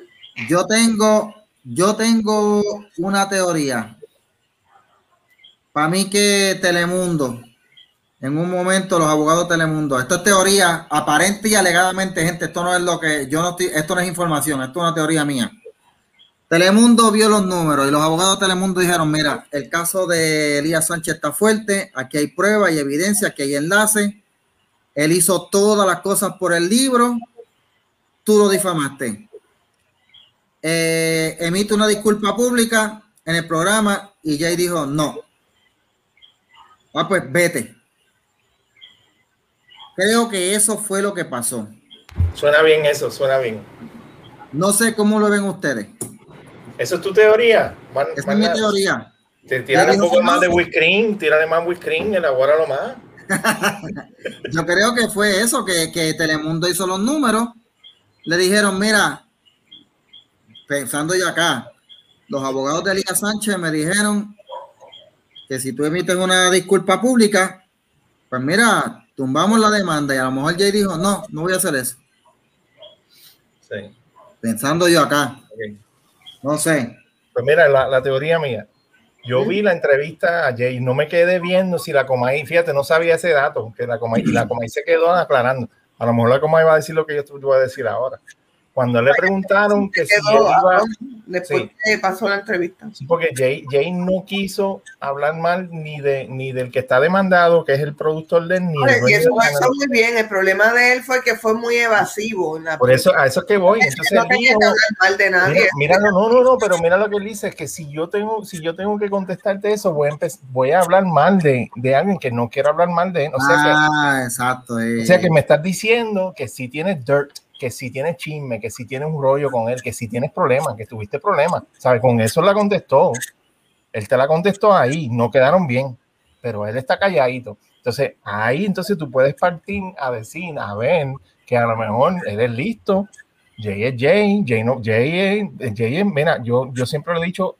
[SPEAKER 2] yo tengo, yo tengo una teoría. Para mí que Telemundo, en un momento los abogados de Telemundo, esto es teoría aparente y alegadamente, gente, esto no es lo que yo no estoy, esto no es información, esto es una teoría mía. Telemundo vio los números y los abogados de Telemundo dijeron, mira, el caso de Elías Sánchez está fuerte, aquí hay pruebas y evidencia, aquí hay enlaces, él hizo todas las cosas por el libro, tú lo difamaste. Eh, emite una disculpa pública en el programa y Jay dijo, no. Ah, pues vete. Creo que eso fue lo que pasó.
[SPEAKER 3] Suena bien eso, suena bien.
[SPEAKER 2] No sé cómo lo ven ustedes.
[SPEAKER 3] ¿Eso es tu teoría? Man-
[SPEAKER 2] Esa es mi teoría.
[SPEAKER 3] Te tírale un poco más de whipped tírale más whipped cream, elabóralo más. <laughs>
[SPEAKER 2] Yo creo que fue eso, que, que Telemundo hizo los números. Le dijeron, mira, pensando yo acá, los abogados de Elías Sánchez me dijeron que si tú emites una disculpa pública, pues mira, tumbamos la demanda. Y a lo mejor Jay dijo, no, no voy a hacer eso.
[SPEAKER 3] Sí.
[SPEAKER 2] Pensando yo acá, no sé.
[SPEAKER 3] Pues mira, la, la teoría mía. Yo vi la entrevista a Jay, no me quedé viendo si la Comay, fíjate, no sabía ese dato, que la Comay, y la Comay se quedó aclarando. A lo mejor la Comay va a decir lo que yo te voy a decir ahora. Cuando le preguntaron que si iba,
[SPEAKER 4] después
[SPEAKER 3] sí.
[SPEAKER 4] que pasó la entrevista.
[SPEAKER 3] Sí, porque Jay, Jay no quiso hablar mal ni de ni del que está demandado, que es el productor de ni
[SPEAKER 4] Oye,
[SPEAKER 3] del
[SPEAKER 4] y eso eso muy bien. El problema de él fue que fue muy evasivo. en la-
[SPEAKER 3] Por eso, a eso es que voy. Entonces
[SPEAKER 4] no
[SPEAKER 3] dijo,
[SPEAKER 4] hablar mal de nadie.
[SPEAKER 3] Mira, mira, no, no, no, pero mira lo que él dice, es que si yo tengo, si yo tengo que contestarte eso, voy a, voy a hablar mal de, de alguien que no quiero hablar mal de él. O sea,
[SPEAKER 2] ah, exacto. eh.
[SPEAKER 3] o sea que me estás diciendo que si tienes dirt, que si tienes chisme, que si tienes un rollo con él, que si tienes problemas, que tuviste problemas, ¿sabes? Con eso la contestó. Él te la contestó ahí, no quedaron bien, pero él está calladito. Entonces, ahí entonces tú puedes partir a decir, a ver, que a lo mejor él es listo, Jay es Jay, Jay no, Jay es, Jay es- mira, yo, yo siempre lo he dicho,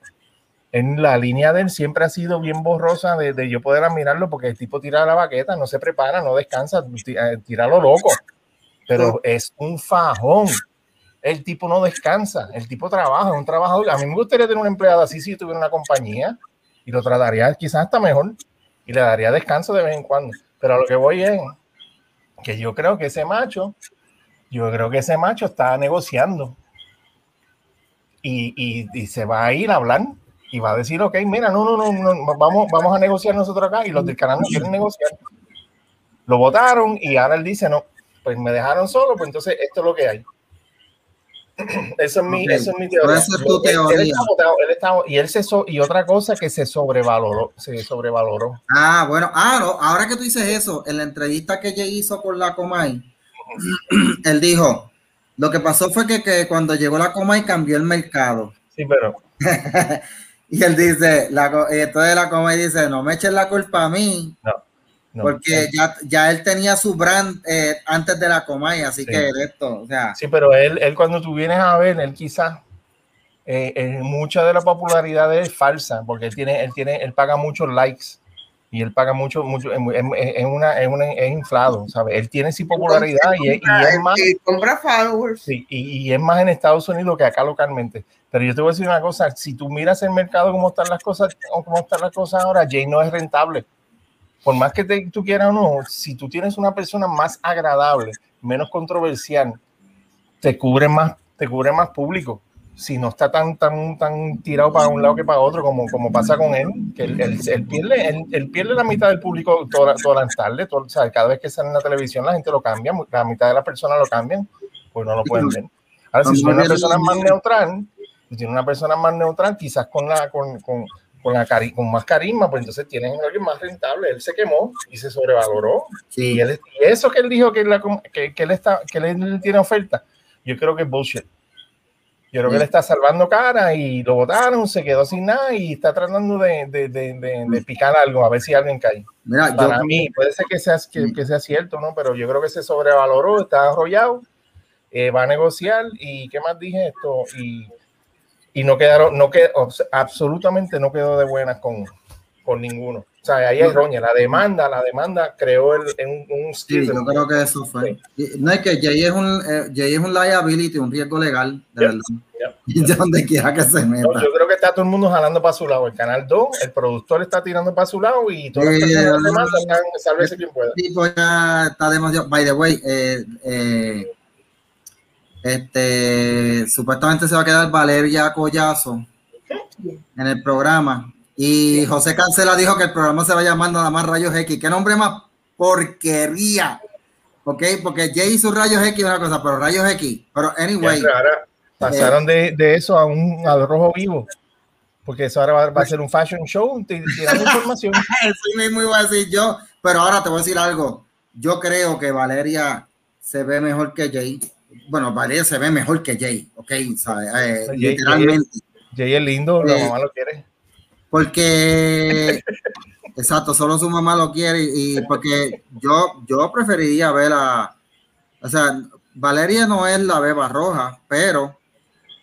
[SPEAKER 3] en la línea de él siempre ha sido bien borrosa de, yo poder admirarlo porque el tipo tira la baqueta, no se prepara, no descansa, eh, tira lo loco, pero es un fajón. El tipo no descansa, el tipo trabaja, es un trabajador. A mí me gustaría tener un empleado así si tuviera una compañía y lo trataría quizás hasta mejor y le daría descanso de vez en cuando. Pero a lo que voy es que yo creo que ese macho, yo creo que ese macho está negociando y, y- y se va a ir a hablar y va a decir, ok, mira, no, no, no, no, vamos, vamos a negociar nosotros acá y los del canal no quieren negociar. Lo votaron y ahora él dice, no, pues me dejaron solo, pues entonces esto es lo que hay. <clears throat> Eso es mi,
[SPEAKER 2] Ok,
[SPEAKER 3] eso es mi teoría.
[SPEAKER 2] es tu
[SPEAKER 3] Él- él
[SPEAKER 2] teoría.
[SPEAKER 3] está él está- y él se so- y otra cosa que se sobrevaloró, se sobrevaloró.
[SPEAKER 2] Ah, bueno, ah, no, ahora que tú dices eso, en la entrevista que Jay hizo con la Comay, <clears throat> él dijo, lo que pasó fue que, que cuando llegó la Comay cambió el mercado.
[SPEAKER 3] Sí, pero <laughs>
[SPEAKER 2] Y él dice, la, entonces la Comay dice, no me echen la culpa a mí,
[SPEAKER 3] no.
[SPEAKER 2] Porque ya, ya él tenía su brand eh, antes de la Comay, así
[SPEAKER 3] Sí.
[SPEAKER 2] que de esto, o sea,
[SPEAKER 3] Sí, pero él, él cuando tú vienes a ver, él quizás eh, eh, mucha de la popularidad de él es falsa, porque él tiene, él tiene, él paga muchos likes y él paga mucho, mucho, es, es- una, es, una- es inflado, ¿sabes? Él tiene sí popularidad y, es- y es más,
[SPEAKER 4] Y compra followers.
[SPEAKER 3] sí, y, y es más en Estados Unidos que acá localmente. Pero yo te voy a decir una cosa, si tú miras el mercado, cómo están las cosas, cómo están las cosas ahora, Jay no es rentable. Por más que te- tú quieras o no, si tú tienes una persona más agradable, menos controversial, te cubre más, te cubre más público. si no está tan, tan, tan tirado para un lado que para otro, como, como pasa con él, que él, él, pierde, él, pierde la mitad del público todas toda las tardes, todo, o sea, cada vez que sale en la televisión la gente lo cambia, la mitad de las personas lo cambian, pues no lo pueden ver. Ahora, si tiene una persona más neutral, si tiene una persona más neutral, quizás con la, con, con, con, la cari con más carisma, pues entonces tienen a alguien más rentable. Él se quemó y se sobrevaloró.
[SPEAKER 2] Sí.
[SPEAKER 3] Y, él, y eso que él dijo que, la, que, que, él está, que él tiene oferta, yo creo que es bullshit. Yo creo que le está salvando cara y lo votaron, se quedó sin nada y está tratando de, de, de, de picar algo, a ver si alguien cae.
[SPEAKER 2] Mira,
[SPEAKER 3] Para
[SPEAKER 2] yo,
[SPEAKER 3] mí, puede ser que sea, que, que sea cierto, ¿no? Pero yo creo que se sobrevaloró, está arrollado, eh, va a negociar y ¿qué más dije esto? Y, y no quedaron, no quedó, absolutamente no quedó de buenas con, con ninguno. O sea, ahí hay roña. La demanda, la demanda creó el, un, un
[SPEAKER 2] sí, yo creo que eso fue. No es que Jay es un, eh, Jay es un liability, un riesgo legal, de
[SPEAKER 3] Yep,
[SPEAKER 2] verdad.
[SPEAKER 3] yep. <laughs>
[SPEAKER 2] Y de donde quiera que se meta.
[SPEAKER 3] No, yo creo que está todo el mundo jalando para su lado. El canal 2, el productor está tirando para su lado y todas las
[SPEAKER 2] Eh,
[SPEAKER 3] personas demandan sálvese quien pueda.
[SPEAKER 2] tipo ya está demasiado. By the way, eh, eh, este supuestamente se va a quedar Valeria Collazo en el programa. Y José Cancela dijo que el programa se va a llamar nada más Rayos X. ¿Qué nombre más porquería? ¿Ok? Porque Jay hizo Rayos X es una cosa, pero Rayos X. Pero anyway,
[SPEAKER 3] Y ahora pasaron de, de eso a un al rojo vivo. Porque eso ahora va, va a ser un fashion show, tirando <laughs> información.
[SPEAKER 2] eso mismo iba a decir yo. Pero ahora te voy a decir algo. Yo creo que Valeria se ve mejor que Jay. Bueno, Valeria se ve mejor que Jay, ¿ok? ¿Sabe? Eh,
[SPEAKER 3] Jay-
[SPEAKER 2] literalmente.
[SPEAKER 3] Jay es lindo, la
[SPEAKER 2] Eh,
[SPEAKER 3] mamá lo quiere.
[SPEAKER 2] Porque, <laughs> exacto, solo su mamá lo quiere y porque yo, yo preferiría ver a, o sea, Valeria no es la beba roja, pero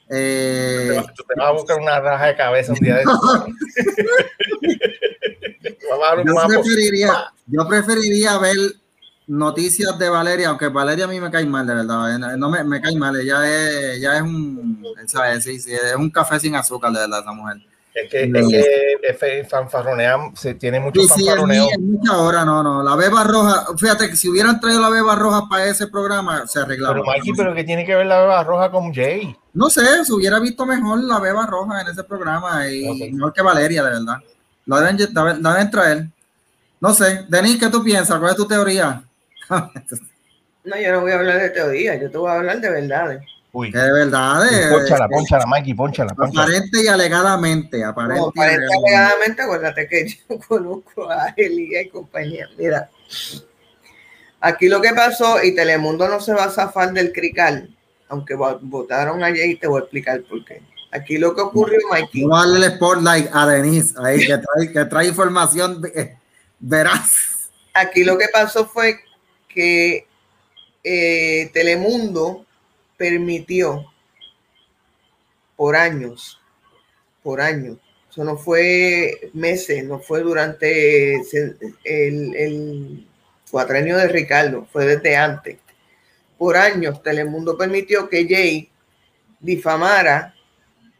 [SPEAKER 3] Te
[SPEAKER 2] eh,
[SPEAKER 3] vas- tú te vas a buscar una raja de cabeza un día de <laughs>
[SPEAKER 2] yo preferiría, yo preferiría ver noticias de Valeria, aunque Valeria a mí me cae mal, de verdad, eh, no me, me cae mal, ella es, ella es un, ¿sabes? Sí, sí, es un café sin azúcar, de verdad, esa mujer.
[SPEAKER 3] Es que, es que F fanfarronea, se tiene mucho
[SPEAKER 2] Sí, sí,
[SPEAKER 3] fanfarroneo.
[SPEAKER 2] es mucha hora, no, no. La beba roja, fíjate que si hubieran traído la beba roja para ese programa, se arreglaba.
[SPEAKER 3] Pero Mikey, pero que tiene que ver la beba roja con Jay.
[SPEAKER 2] No sé, se hubiera visto mejor la beba roja en ese programa y mejor que Valeria, de verdad. La deben- la deben traer. No sé, Denis, ¿qué tú piensas? ¿Cuál es tu teoría? <laughs>
[SPEAKER 4] No, yo no voy a hablar de teoría, yo te voy a hablar de verdades.
[SPEAKER 3] Uy,
[SPEAKER 2] de verdad, eh,
[SPEAKER 3] Pónchala, pónchala, Mikey, pónchala, pónchala.
[SPEAKER 2] aparente y alegadamente, aparente,
[SPEAKER 4] No,
[SPEAKER 2] y alegadamente.
[SPEAKER 4] acuérdate que yo <laughs> conozco a Elías y compañía. Mira, aquí lo que pasó, y Telemundo no se va a zafar del crical, aunque vo- votaron ayer y te voy a explicar por qué. Aquí lo que ocurrió, Mikey,
[SPEAKER 2] a darle el spotlight a Denis, ahí, que trae, que trae información veraz.
[SPEAKER 4] aquí lo que pasó fue que eh, Telemundo permitió por años, por años, eso no fue meses, no fue durante el, el, cuatrenio de Ricardo, fue desde antes. Por años, Telemundo permitió que Jay difamara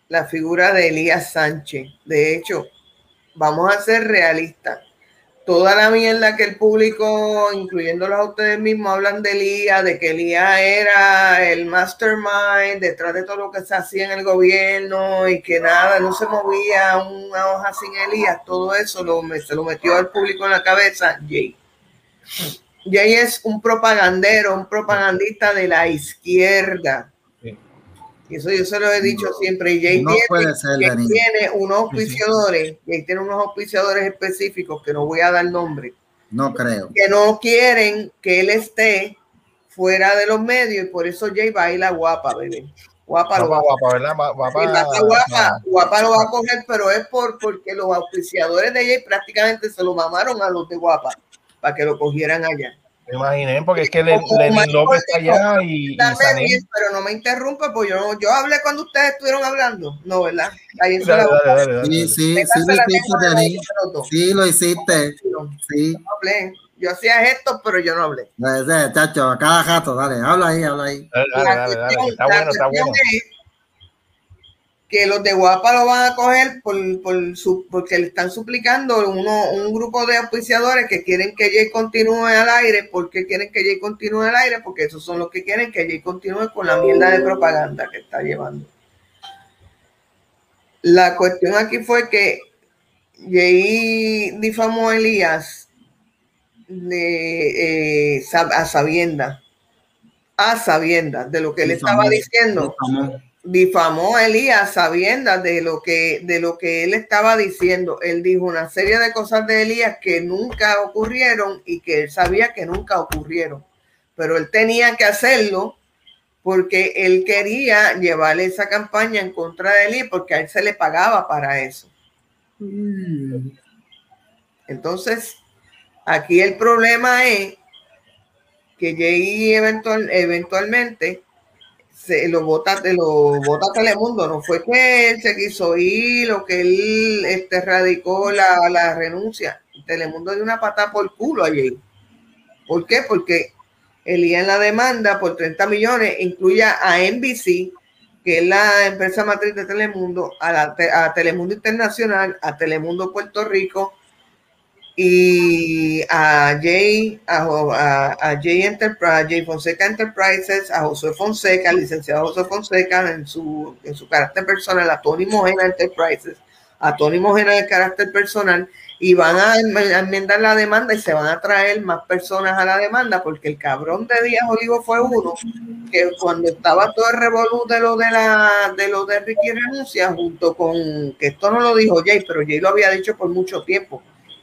[SPEAKER 4] la figura de Elías Sánchez. De hecho, vamos a ser realistas toda la mierda que el público, incluyéndolos a ustedes mismos, hablan de Elías, de que Elías era el mastermind detrás de todo lo que se hacía en el gobierno y que nada, no se movía una hoja sin Elías, todo eso lo, se lo metió al público en la cabeza Jay. Jay es un propagandero, un propagandista de la izquierda. Eso yo se lo he dicho siempre. Y Jay
[SPEAKER 2] No
[SPEAKER 4] tiene,
[SPEAKER 2] puede ser,
[SPEAKER 4] Jay tiene unos
[SPEAKER 3] Sí, sí.
[SPEAKER 4] auspiciadores, Jay tiene unos auspiciadores específicos que no voy a dar nombre,
[SPEAKER 2] No creo.
[SPEAKER 4] que no quieren que él esté fuera de los medios y por eso Jay va a ir a guapa, bebé. Guapa lo va
[SPEAKER 3] Guapa,
[SPEAKER 4] a
[SPEAKER 3] guapa, ¿verdad?
[SPEAKER 4] Sí,
[SPEAKER 3] Guapa,
[SPEAKER 4] va a guapa, guapa lo va a coger, pero es por porque los auspiciadores de Jay prácticamente se lo mamaron a los de guapa para que lo cogieran allá.
[SPEAKER 3] Me imaginé, porque es que Le-
[SPEAKER 4] Como
[SPEAKER 3] Lenin
[SPEAKER 4] Michael
[SPEAKER 3] López está allá y, y
[SPEAKER 4] Dame
[SPEAKER 3] Sané.
[SPEAKER 4] bien, pero no me interrumpa, pues yo, no- yo hablé cuando ustedes estuvieron hablando, no, ¿verdad? Ahí está
[SPEAKER 3] Dale,
[SPEAKER 4] la
[SPEAKER 3] dale, dale, dale,
[SPEAKER 2] Sí, sí, sí, lo hiciste. Sí, lo hiciste.
[SPEAKER 4] No,
[SPEAKER 2] Sí.
[SPEAKER 4] no hablé. Yo hacía gestos, pero yo no hablé.
[SPEAKER 2] Chacho, cada jato, dale, habla ahí, habla ahí.
[SPEAKER 3] Dale, dale, dale, Está bueno, está
[SPEAKER 4] cuestión
[SPEAKER 3] bueno.
[SPEAKER 4] es que los de Guapa lo van a coger por, por su, porque le están suplicando uno, un grupo de auspiciadores que quieren que Jay continúe al aire. ¿Por qué quieren que Jay continúe al aire? Porque esos son los que quieren que Jay continúe con la mierda de propaganda que está llevando. La cuestión aquí fue que Jay difamó a Elías de, eh, a sabiendas, a sabiendas de lo que él estaba diciendo.
[SPEAKER 2] difamó.
[SPEAKER 4] Difamó a Elías a sabiendas de lo que de lo que él estaba diciendo. Él dijo una serie de cosas de Elías que nunca ocurrieron y que él sabía que nunca ocurrieron. Pero él tenía que hacerlo porque él quería llevarle esa campaña en contra de Elías porque a él se le pagaba para eso. Entonces, aquí el problema es que eventual, eventualmente se lo vota, lo vota Telemundo. No fue que él se quiso ir o que él este, radicó la, la renuncia. Telemundo dio una patada por culo a Jay. ¿Por qué? Porque en la demanda por 30 millones incluye a NBC, que es la empresa matriz de Telemundo, a, la, a Telemundo Internacional, a Telemundo Puerto Rico y a Jay, a, a, a Jay Enterprise, Jay Fonseca Enterprises, a José Fonseca, al licenciado José Fonseca en su, en su carácter personal, a Tony Mojena Enterprises, a Tony Mojena de carácter personal, y van a a enmendar la demanda y se van a traer más personas a la demanda, porque el cabrón de Díaz Olivo fue uno que cuando estaba todo el revolú de lo de la de lo de Ricky renuncia, junto con que esto no lo dijo Jay, pero Jay lo había dicho por mucho tiempo.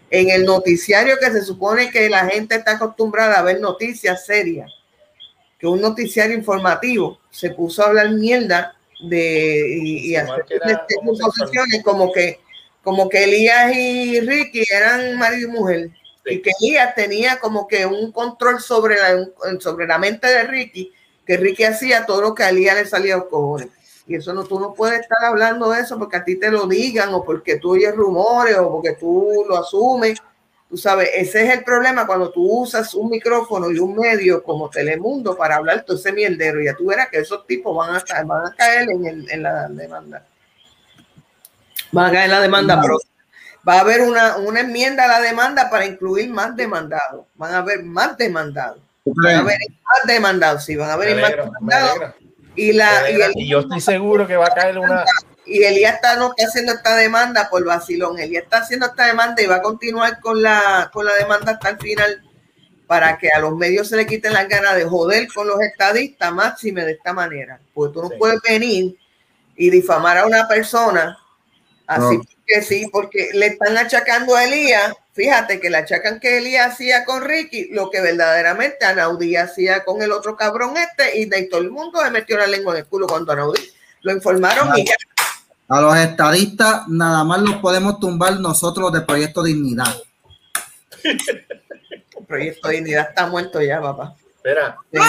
[SPEAKER 4] En el noticiario que se supone que la gente está acostumbrada a ver noticias serias, que un noticiario informativo se puso a hablar mierda de y, hacer este, suposiciones como que como que Elías y Ricky eran marido y mujer
[SPEAKER 3] Sí.
[SPEAKER 4] y que Elías tenía como que un control sobre la, sobre la mente de Ricky, que Ricky hacía todo lo que a Elías le salía a los cojones. Y eso no, tú no puedes estar hablando de eso porque a ti te lo digan o porque tú oyes rumores o porque tú lo asumes. Tú sabes, ese es el problema cuando tú usas un micrófono y un medio como Telemundo para hablar todo ese mierdero. Ya tú verás que esos tipos van a, estar- van a caer en, el- en la demanda. Van a caer en la demanda. Va a haber una, una enmienda a la demanda para incluir más demandados. Van a haber más demandados. Van a haber más demandados, sí, van a haber más demandados. Y, la, y,
[SPEAKER 3] alegra.
[SPEAKER 4] el,
[SPEAKER 3] Y yo estoy seguro que va a caer una.
[SPEAKER 4] y Elías está, no está haciendo esta demanda por vacilón. Elías está haciendo esta demanda y va a continuar con la, con la demanda hasta el final para que a los medios se le quiten las ganas de joder con los estadistas máxime de esta manera. Porque tú no
[SPEAKER 3] Sí.
[SPEAKER 4] puedes venir y difamar a una persona así
[SPEAKER 2] No.
[SPEAKER 4] que sí, porque le están achacando a Elías. Fíjate que le achacan que Elías hacía con Ricky lo que verdaderamente Anaudí hacía con el otro cabrón este y de todo el mundo le metió la lengua en el culo cuando Anaudí lo informaron y ya.
[SPEAKER 2] A los estadistas nada más los podemos tumbar nosotros de Proyecto Dignidad.
[SPEAKER 4] El <laughs> proyecto de dignidad está muerto ya, papá.
[SPEAKER 3] Espera, yo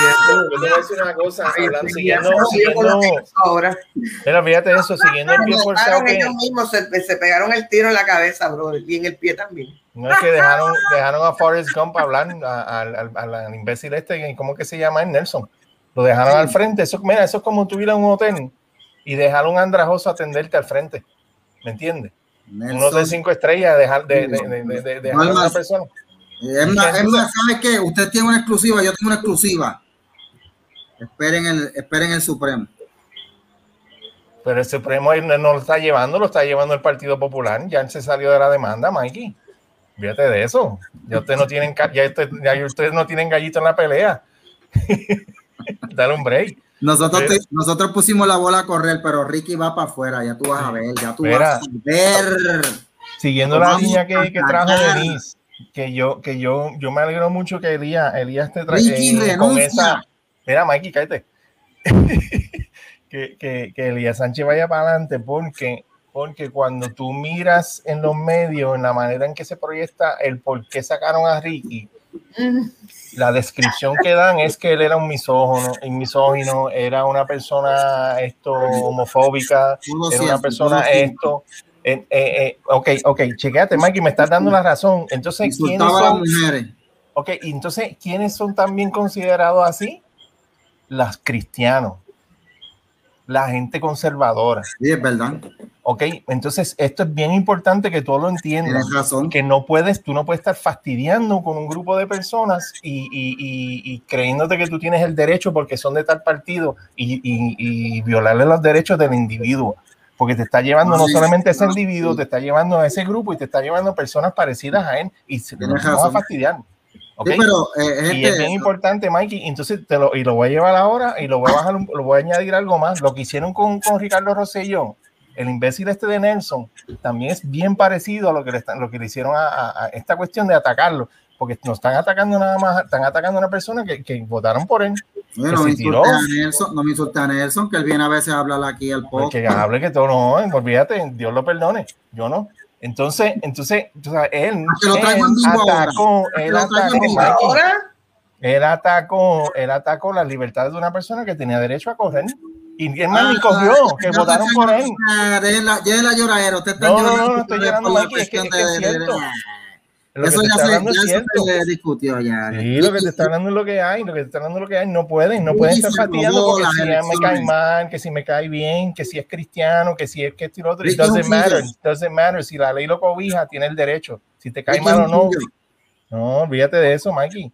[SPEAKER 3] te voy a decir una cosa. Hablando, siguiendo, siguiendo,
[SPEAKER 4] ahora.
[SPEAKER 3] espera, fíjate eso, siguiendo el pie forzado
[SPEAKER 4] ellos mismos se, se pegaron el tiro en la cabeza, brother, y en el pie también.
[SPEAKER 3] No es que dejaron, <laughs> dejaron a Forrest Gump hablar a- al al- al- al imbécil este, ¿cómo que se llama? él? Nelson. Lo dejaron al frente. Eso, mira, eso es como tú ir a un hotel y dejar a un andrajoso atenderte al frente. ¿Me entiendes? Un hotel
[SPEAKER 2] Nelson.
[SPEAKER 3] cinco estrellas, dejar de, de, de, de- de- dejar a una persona.
[SPEAKER 2] Más, ¿sabe qué? Usted tiene una exclusiva, yo tengo una exclusiva. Esperen el, esperen el Supremo.
[SPEAKER 3] Pero el Supremo no lo está llevando, lo está llevando el Partido Popular. Ya se salió de la demanda, Mikey. Fíjate de eso. Ya ustedes no tienen, ya usted- ya ustedes no tienen gallito en la pelea. <laughs> Dale un break.
[SPEAKER 2] Nosotros, te- nosotros pusimos la bola a correr, pero Ricky va para afuera. Ya tú vas a ver, ya tú
[SPEAKER 3] Mira.
[SPEAKER 2] vas a ver.
[SPEAKER 3] Siguiendo la línea que, que trajo. Denise, que yo, que yo, yo me alegro mucho que Elías, Elías te trae
[SPEAKER 2] Ricky
[SPEAKER 3] con esa. Mira, Mikey, cállate. <laughs> que, que, que Elías Sánchez vaya para adelante, porque, porque cuando tú miras en los medios, en la manera en que se proyecta el por qué sacaron a Ricky, la descripción que dan es que él era un misógino, un misógino era una persona esto homofóbica, era una persona esto. eh, eh, eh, ok, ok, chequéate, Mikey, me estás dando la razón. Entonces, ¿quiénes son? Ok, entonces, ¿quiénes son también considerados así? Las cristianos, la gente conservadora.
[SPEAKER 2] Sí, es verdad.
[SPEAKER 3] Ok, entonces esto es bien importante que tú lo entiendas
[SPEAKER 2] razón.
[SPEAKER 3] que no puedes, tú no puedes estar fastidiando con un grupo de personas y, y- y- y creyéndote que tú tienes el derecho porque son de tal partido y, y- y violarle los derechos del individuo. porque te está llevando no
[SPEAKER 2] Sí,
[SPEAKER 3] solamente a ese
[SPEAKER 2] no,
[SPEAKER 3] individuo,
[SPEAKER 2] sí.
[SPEAKER 3] te está llevando a ese grupo y te está llevando a personas parecidas a él y se nos va a fastidiar. ¿ok?
[SPEAKER 2] Sí, pero eh,
[SPEAKER 3] Y es
[SPEAKER 2] gente,
[SPEAKER 3] bien importante, Mikey. Entonces, te lo, y lo voy a llevar ahora y lo voy a bajar, lo voy a añadir algo más. Lo que hicieron con, con Ricardo Rosselló, el imbécil este de Nelson, también es bien parecido a lo que le, están, lo que le hicieron a, a- a esta cuestión de atacarlo. Porque no están atacando nada más, están atacando a una persona que, que votaron por él. Que
[SPEAKER 2] no, me a Nelson, no me insulte a Nelson, que él viene a veces a hablar aquí al
[SPEAKER 3] Pues
[SPEAKER 2] podcast.
[SPEAKER 3] que hable que todo no, olvídate, Dios lo perdone, yo no. Entonces, entonces, tú sabes, él,
[SPEAKER 2] que lo
[SPEAKER 3] él
[SPEAKER 2] ahora.
[SPEAKER 3] atacó,
[SPEAKER 2] que
[SPEAKER 3] él atacó,
[SPEAKER 4] Ahora,
[SPEAKER 3] él atacó, él atacó las libertades de una persona que tenía derecho a correr. Y el man ni cogió,
[SPEAKER 2] Ah,
[SPEAKER 3] que
[SPEAKER 2] ya
[SPEAKER 3] votaron por él.
[SPEAKER 2] ah, Ya la lloradera, usted está
[SPEAKER 3] No, no,
[SPEAKER 2] llorando.
[SPEAKER 3] no, no estoy llorando, Mikey, es que- es es cierto.
[SPEAKER 2] Eso ya se,
[SPEAKER 3] es
[SPEAKER 2] discutió ya.
[SPEAKER 3] Sí, lo que te está hablando es lo que hay, lo que te está hablando es lo que hay. No pueden, no pueden estar fastidiando porque si me cae mal, que si me cae bien, que si es cristiano, que si es que esto y lo otro. It
[SPEAKER 2] es
[SPEAKER 3] doesn't matter, it doesn't matter. Si la ley lo cobija, tiene el derecho. Si te cae mal o
[SPEAKER 2] es
[SPEAKER 3] no, no, olvídate de eso, Mikey.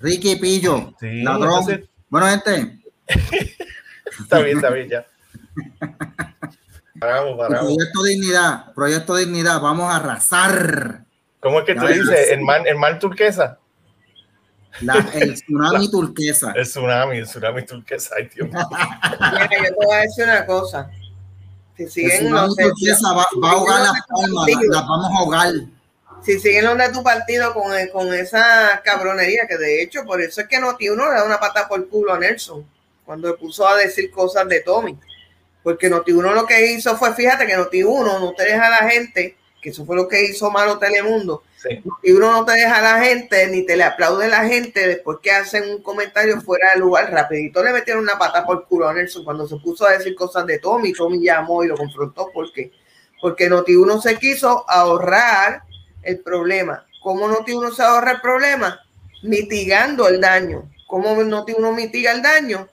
[SPEAKER 2] Ricky Pillo,
[SPEAKER 3] Sí,
[SPEAKER 2] ladrón. Bueno, gente, <laughs>
[SPEAKER 3] Está bien, está bien, ya. Paramos, paramos.
[SPEAKER 2] Proyecto Dignidad, Proyecto Dignidad, vamos a arrasar
[SPEAKER 3] ¿Cómo es que tú dices? El mar, el mar turquesa.
[SPEAKER 2] la- el tsunami turquesa.
[SPEAKER 3] El tsunami, el tsunami turquesa. Ay, Dios. mío.
[SPEAKER 4] mira, yo te voy a decir una cosa. Si
[SPEAKER 2] El
[SPEAKER 4] siguen
[SPEAKER 2] tsunami
[SPEAKER 4] los
[SPEAKER 2] turquesa va, va a ahogar las palmas, la- las vamos a ahogar.
[SPEAKER 4] si siguen los de tu partido con, con esa cabronería, que de hecho, por eso es que Noti uno le da una pata por culo a Nelson cuando le puso a decir cosas de Tommy. Porque Noti uno lo que hizo fue, fíjate que Noti uno no te deja a la gente, que eso fue lo que hizo malo Telemundo.
[SPEAKER 3] Sí.
[SPEAKER 4] Noti uno no te deja a la gente, ni te le aplaude a la gente después que hacen un comentario fuera de lugar. Rapidito le metieron una pata por culo a Nelson cuando se puso a decir cosas de Tommy. Tommy llamó y lo confrontó. ¿Por qué? Porque Noti uno se quiso ahorrar el problema. ¿Cómo Noti uno se ahorra el problema? Mitigando el daño. ¿Cómo Noti uno mitiga el daño?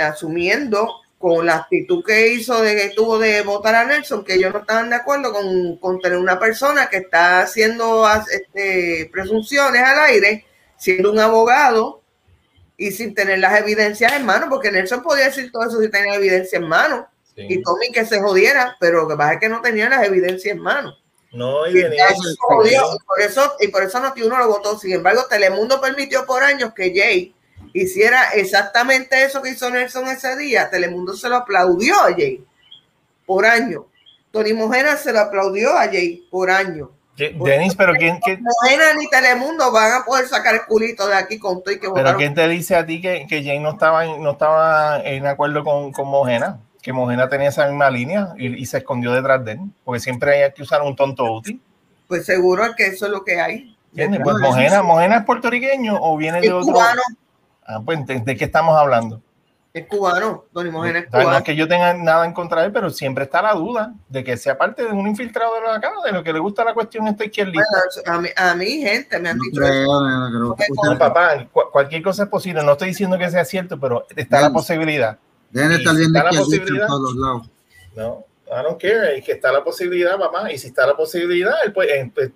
[SPEAKER 4] Asumiendo con la actitud que hizo de que tuvo de votar a Nelson, que ellos no estaban de acuerdo con, con tener una persona que está haciendo este, presunciones al aire, siendo un abogado y sin tener las evidencias en mano, porque Nelson podía decir todo eso si tenía evidencia en mano, y Tommy que se jodiera, pero lo que pasa es que no tenía las evidencias en mano.
[SPEAKER 3] No, y
[SPEAKER 4] Y eso y por eso, y por eso Noti uno lo votó. Sin embargo, Telemundo permitió por años que Jay hiciera exactamente eso que hizo Nelson ese día. Telemundo se lo aplaudió a Jay por año. Tony Mojena se lo aplaudió a Jay por año.
[SPEAKER 3] Denis, pero ¿quién, quién,
[SPEAKER 4] Mojena ni Telemundo van a poder sacar el culito de aquí con todo y que
[SPEAKER 3] pero
[SPEAKER 4] votaron.
[SPEAKER 3] quién te dice a ti que, que Jane no estaba, en- no estaba en acuerdo con, con Mojena? Que Mojena tenía esa misma línea y, y se escondió detrás de él, porque siempre hay que usar un tonto útil.
[SPEAKER 4] Pues seguro es que eso es lo que hay.
[SPEAKER 3] Pues Mojena. Mojena es puertorriqueño o viene de otro.
[SPEAKER 4] cubano,
[SPEAKER 3] Ah, pues ¿de, de qué estamos hablando?
[SPEAKER 4] es cubano. Tony Mojena es
[SPEAKER 3] O sea, no
[SPEAKER 4] cubano.
[SPEAKER 3] es que yo tenga nada en contra de él, pero siempre está la duda de que sea parte de un infiltrado de los acá, de lo que le gusta la cuestión esta izquierdista.
[SPEAKER 4] Bueno, a mí, a mí, gente, me han
[SPEAKER 2] No
[SPEAKER 4] dicho eso.
[SPEAKER 2] no creo.
[SPEAKER 3] No, papá, cu- cualquier cosa es posible. No estoy diciendo que sea cierto, pero está la
[SPEAKER 2] Bien.
[SPEAKER 3] posibilidad.
[SPEAKER 2] Deben estar
[SPEAKER 3] si
[SPEAKER 2] viendo
[SPEAKER 3] está la
[SPEAKER 2] izquierdistas en
[SPEAKER 3] posibilidad.
[SPEAKER 2] todos los lados.
[SPEAKER 3] No, I don't care. Es que está la posibilidad, papá. Y si está la posibilidad, él pues,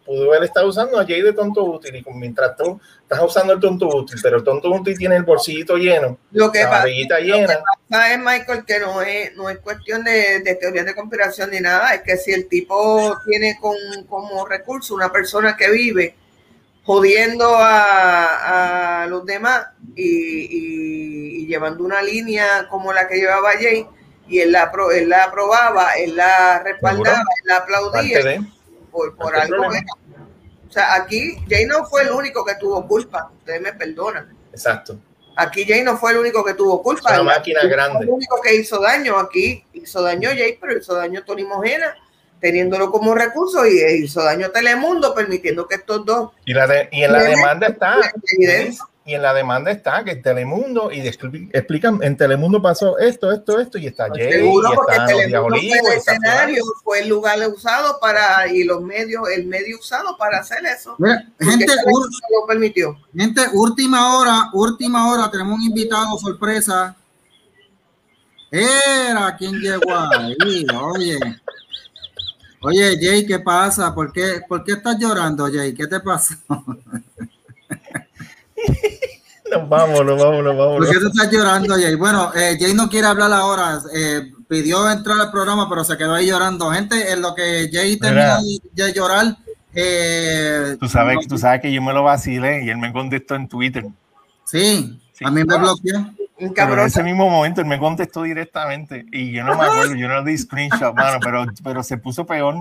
[SPEAKER 3] pudo haber estado usando a Jay de tonto útil. Y mientras tú estás usando el tonto útil, pero el tonto útil tiene el bolsillito lleno,
[SPEAKER 4] Lo que
[SPEAKER 3] la
[SPEAKER 4] pasa
[SPEAKER 3] llena.
[SPEAKER 4] sabes, Michael, que no es, no es cuestión de, de teorías de conspiración ni nada, es que si el tipo tiene con, como recurso una persona que vive jodiendo a, a los demás y, y- y llevando una línea como la que llevaba Jay, y él la, él la aprobaba, él la respaldaba, él la aplaudía
[SPEAKER 3] de.
[SPEAKER 4] por, por algo. O sea, aquí Jay no fue el único que tuvo culpa, ustedes me perdonan.
[SPEAKER 3] Exacto.
[SPEAKER 4] Aquí Jay no fue el único que tuvo culpa. Él-
[SPEAKER 3] máquina grande.
[SPEAKER 4] Fue el único que hizo daño aquí. Hizo daño Jay, pero hizo daño Tony Mojena, teniéndolo como recurso y eh, hizo daño a Telemundo, permitiendo que estos dos.
[SPEAKER 3] Y, la de- y en la demanda está. Y en la demanda está que Telemundo, y expli- explican, en Telemundo pasó esto, esto, esto, y está Jay,
[SPEAKER 4] Seguro,
[SPEAKER 3] y los
[SPEAKER 4] Telemundo fue el
[SPEAKER 3] está
[SPEAKER 4] escenario, fue el lugar usado para, y los medios, el medio usado para hacer eso.
[SPEAKER 2] Mira, gente,
[SPEAKER 4] lo permitió.
[SPEAKER 2] gente, última hora, última hora, tenemos un invitado sorpresa. Era quien llegó ahí, oye. Oye, Jay, ¿qué pasa? ¿Por qué, ¿Por qué estás llorando, Jay? ¿Qué te pasó? <laughs>
[SPEAKER 3] Nos vamos, nos vamos, nos vamos.
[SPEAKER 2] ¿Por qué tú estás llorando, Jay? Bueno, eh, Jay no quiere hablar ahora. Eh, pidió entrar al programa, pero se quedó ahí llorando. Gente, en lo que Jay termina de llorar, eh,
[SPEAKER 3] Tú sabes, tú sabes que yo me lo vacilé y él me contestó en Twitter.
[SPEAKER 2] sí,
[SPEAKER 3] Sí.
[SPEAKER 2] a mí me bloqueó.
[SPEAKER 3] Pero en ese mismo momento él me contestó directamente y yo no me acuerdo, yo no di screenshot, mano, pero, pero se puso peor.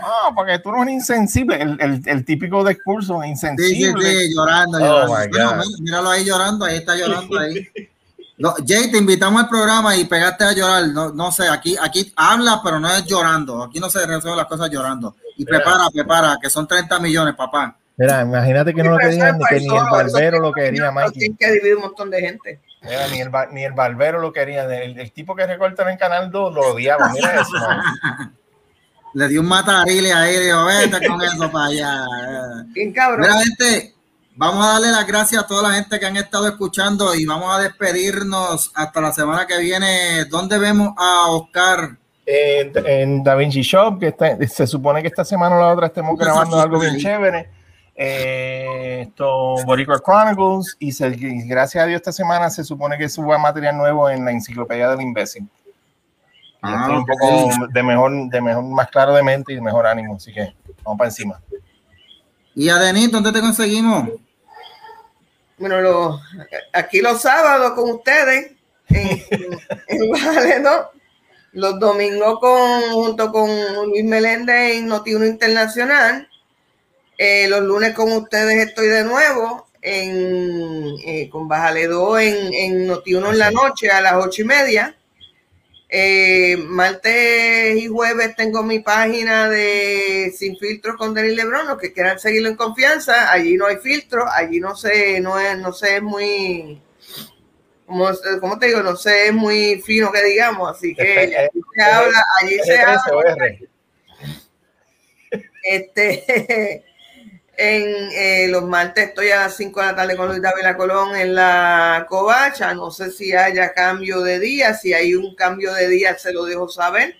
[SPEAKER 3] Ah, porque tú no eres insensible, el, el, el típico discurso,
[SPEAKER 2] Sí, sí,
[SPEAKER 3] insensible.
[SPEAKER 2] sí, llorando,
[SPEAKER 3] Oh,
[SPEAKER 2] llorando.
[SPEAKER 3] God.
[SPEAKER 2] mira- míralo ahí llorando, ahí está llorando ahí. No, Jay, te invitamos al programa y pegaste a llorar. No, no sé, aquí, aquí habla, pero no es llorando. Aquí no se resuelven las cosas llorando. Y
[SPEAKER 3] Mira.
[SPEAKER 2] prepara, prepara, que son 30 millones, papá.
[SPEAKER 3] Mira, imagínate que no lo querían, ni que ni el barbero lo quería, Mikey.
[SPEAKER 4] Tienen que dividir un montón de gente.
[SPEAKER 3] Mira, ni el, ni el barbero lo quería. El, el tipo que recorta en el canal 2 lo odiaba. Mira eso. man. <laughs>
[SPEAKER 2] Le dio un matarile ahí, le digo, vete con eso para allá.
[SPEAKER 4] Bien cabrón.
[SPEAKER 2] Mira, gente, vamos a darle las gracias a toda la gente que han estado escuchando y vamos a despedirnos hasta la semana que viene. ¿Dónde vemos a Oscar?
[SPEAKER 3] Eh, en Da Vinci Shop, que está- se supone que esta semana o la otra estemos grabando algo bien chévere. Eh, esto, Boricua Chronicles, y, se- y gracias a Dios esta semana se supone que suba material nuevo en la enciclopedia del imbécil. Y
[SPEAKER 2] Ah,
[SPEAKER 3] un poco de mejor, de mejor, más claro de mente y de mejor ánimo, así que vamos para encima.
[SPEAKER 2] Y a Denis, ¿dónde te conseguimos?
[SPEAKER 4] Bueno, lo- aquí los sábados con ustedes, en, <laughs> en Vale, ¿no? Los domingos con, junto con Luis Meléndez en Noti1 Internacional. Eh, los lunes con ustedes estoy de nuevo en, eh, con Bájale 2 en, en Noti1 en la noche a las ocho y media. Eh, martes y jueves tengo mi página de Sin Filtros con Denis Lebron. Los que quieran seguirlo en confianza, allí no hay filtro, allí no sé, no es, no sé, es muy, como, ¿cómo te digo? No sé, es muy fino que digamos, así que
[SPEAKER 3] Este,
[SPEAKER 4] allí se habla, allí se
[SPEAKER 3] R13 o
[SPEAKER 4] habla, este, <laughs> en eh, los martes estoy a las 5 de la tarde con Luis Dávila Colón en la covacha. No sé si haya cambio de día. Si hay un cambio de día, se lo dejo saber.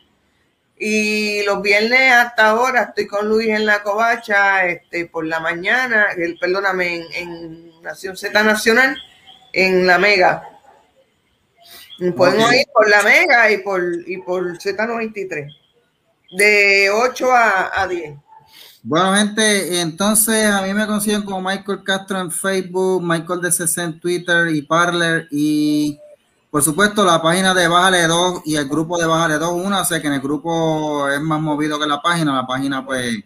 [SPEAKER 4] Y los viernes hasta ahora estoy con Luis en la covacha, este, por la mañana, el, perdóname, en, en Nación Z Nacional, en la Mega.
[SPEAKER 2] Ok.
[SPEAKER 4] oír por la Mega y por, y por Z93. De 8 a, a 10.
[SPEAKER 2] Bueno, gente, entonces a mí me consiguen como Michael Castro en Facebook, Michael DCC en Twitter y Parler y por supuesto la página de Bájale 2 y el grupo de Bájale 2. Una sé que en el grupo es más movido que la página, la página pues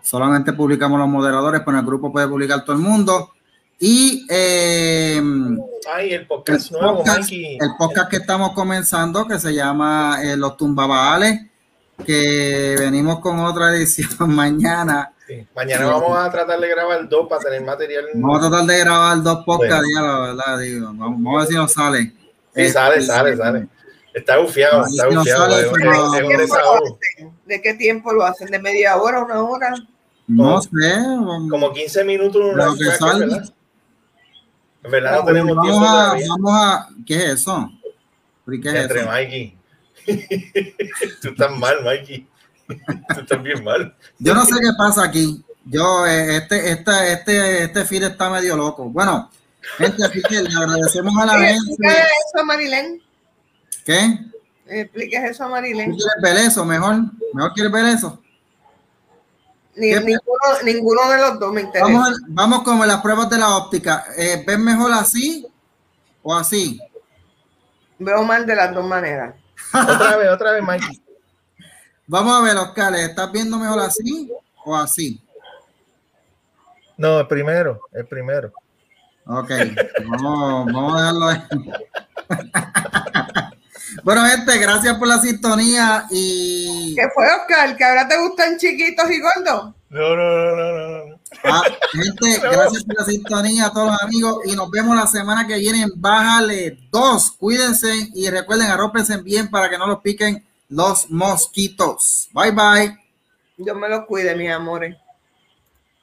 [SPEAKER 2] solamente publicamos los moderadores, pero en el grupo puede publicar todo el mundo. Y eh,
[SPEAKER 3] Ay, el
[SPEAKER 2] el
[SPEAKER 3] podcast nuevo, Mikey.
[SPEAKER 2] el podcast que estamos comenzando, que se llama eh, Los Tumbabales, que venimos con otra edición <laughs> mañana.
[SPEAKER 3] Sí. Mañana vamos a tratar de grabar dos para tener material.
[SPEAKER 2] Vamos a tratar de grabar dos podcasts,
[SPEAKER 3] Bueno.
[SPEAKER 2] ya, la verdad, digo. Vamos, vamos a ver si nos sale.
[SPEAKER 3] Sí,
[SPEAKER 2] Este,
[SPEAKER 3] sale, sale, sale. Está bufiado, está
[SPEAKER 2] si
[SPEAKER 3] bufiado.
[SPEAKER 2] sale, pero-
[SPEAKER 4] ¿De qué tiempo lo
[SPEAKER 3] desahogo.
[SPEAKER 4] hacen? ¿De qué tiempo lo hacen? ¿De media hora, una hora?
[SPEAKER 2] No sé.
[SPEAKER 3] Como 15 minutos, una
[SPEAKER 2] Lo que.
[SPEAKER 3] ¿verdad? En verdad no tenemos
[SPEAKER 2] vamos,
[SPEAKER 3] tiempo
[SPEAKER 2] a,
[SPEAKER 3] todavía.
[SPEAKER 2] vamos a. ¿Qué es eso? ¿Pero y ¿Qué es
[SPEAKER 3] Entre
[SPEAKER 2] eso?
[SPEAKER 3] Mikey. <laughs> Tú estás mal, Mikey. Tú estás bien mal.
[SPEAKER 2] Yo no sé qué pasa aquí. Yo, eh, este, este, este, este feed está medio loco. Bueno, gente, así que le agradecemos a la gente.
[SPEAKER 4] Eso a Marilén.
[SPEAKER 2] ¿Qué?
[SPEAKER 4] Expliques eso a
[SPEAKER 2] ¿Tú
[SPEAKER 4] Marilén.
[SPEAKER 2] quieres ver eso? Mejor. Mejor quieres ver eso.
[SPEAKER 4] Ni- ninguno, ninguno de los dos me interesa.
[SPEAKER 2] Vamos, a- vamos con las pruebas de la óptica. Eh, ¿Ves mejor así o así?
[SPEAKER 4] Veo mal de las dos maneras.
[SPEAKER 3] Otra vez, otra vez, Mikey. <laughs>
[SPEAKER 2] Vamos a ver, Oscar, ¿estás viendo mejor así o así?
[SPEAKER 3] No, el primero, el primero.
[SPEAKER 2] Ok, vamos, vamos a dejarlo ahí. <laughs> bueno, gente, gracias por la sintonía y
[SPEAKER 4] ¿Qué fue, Oscar? ¿Que ahora te gustan chiquitos y gordos?
[SPEAKER 3] No, no, no, no, no, no.
[SPEAKER 2] Ah, gente, <laughs> gracias por la sintonía a todos los amigos y nos vemos la semana que viene en Bájale 2. Cuídense y recuerden arrópense bien para que no los piquen los mosquitos. Bye bye.
[SPEAKER 4] Yo me los cuide, mis amores.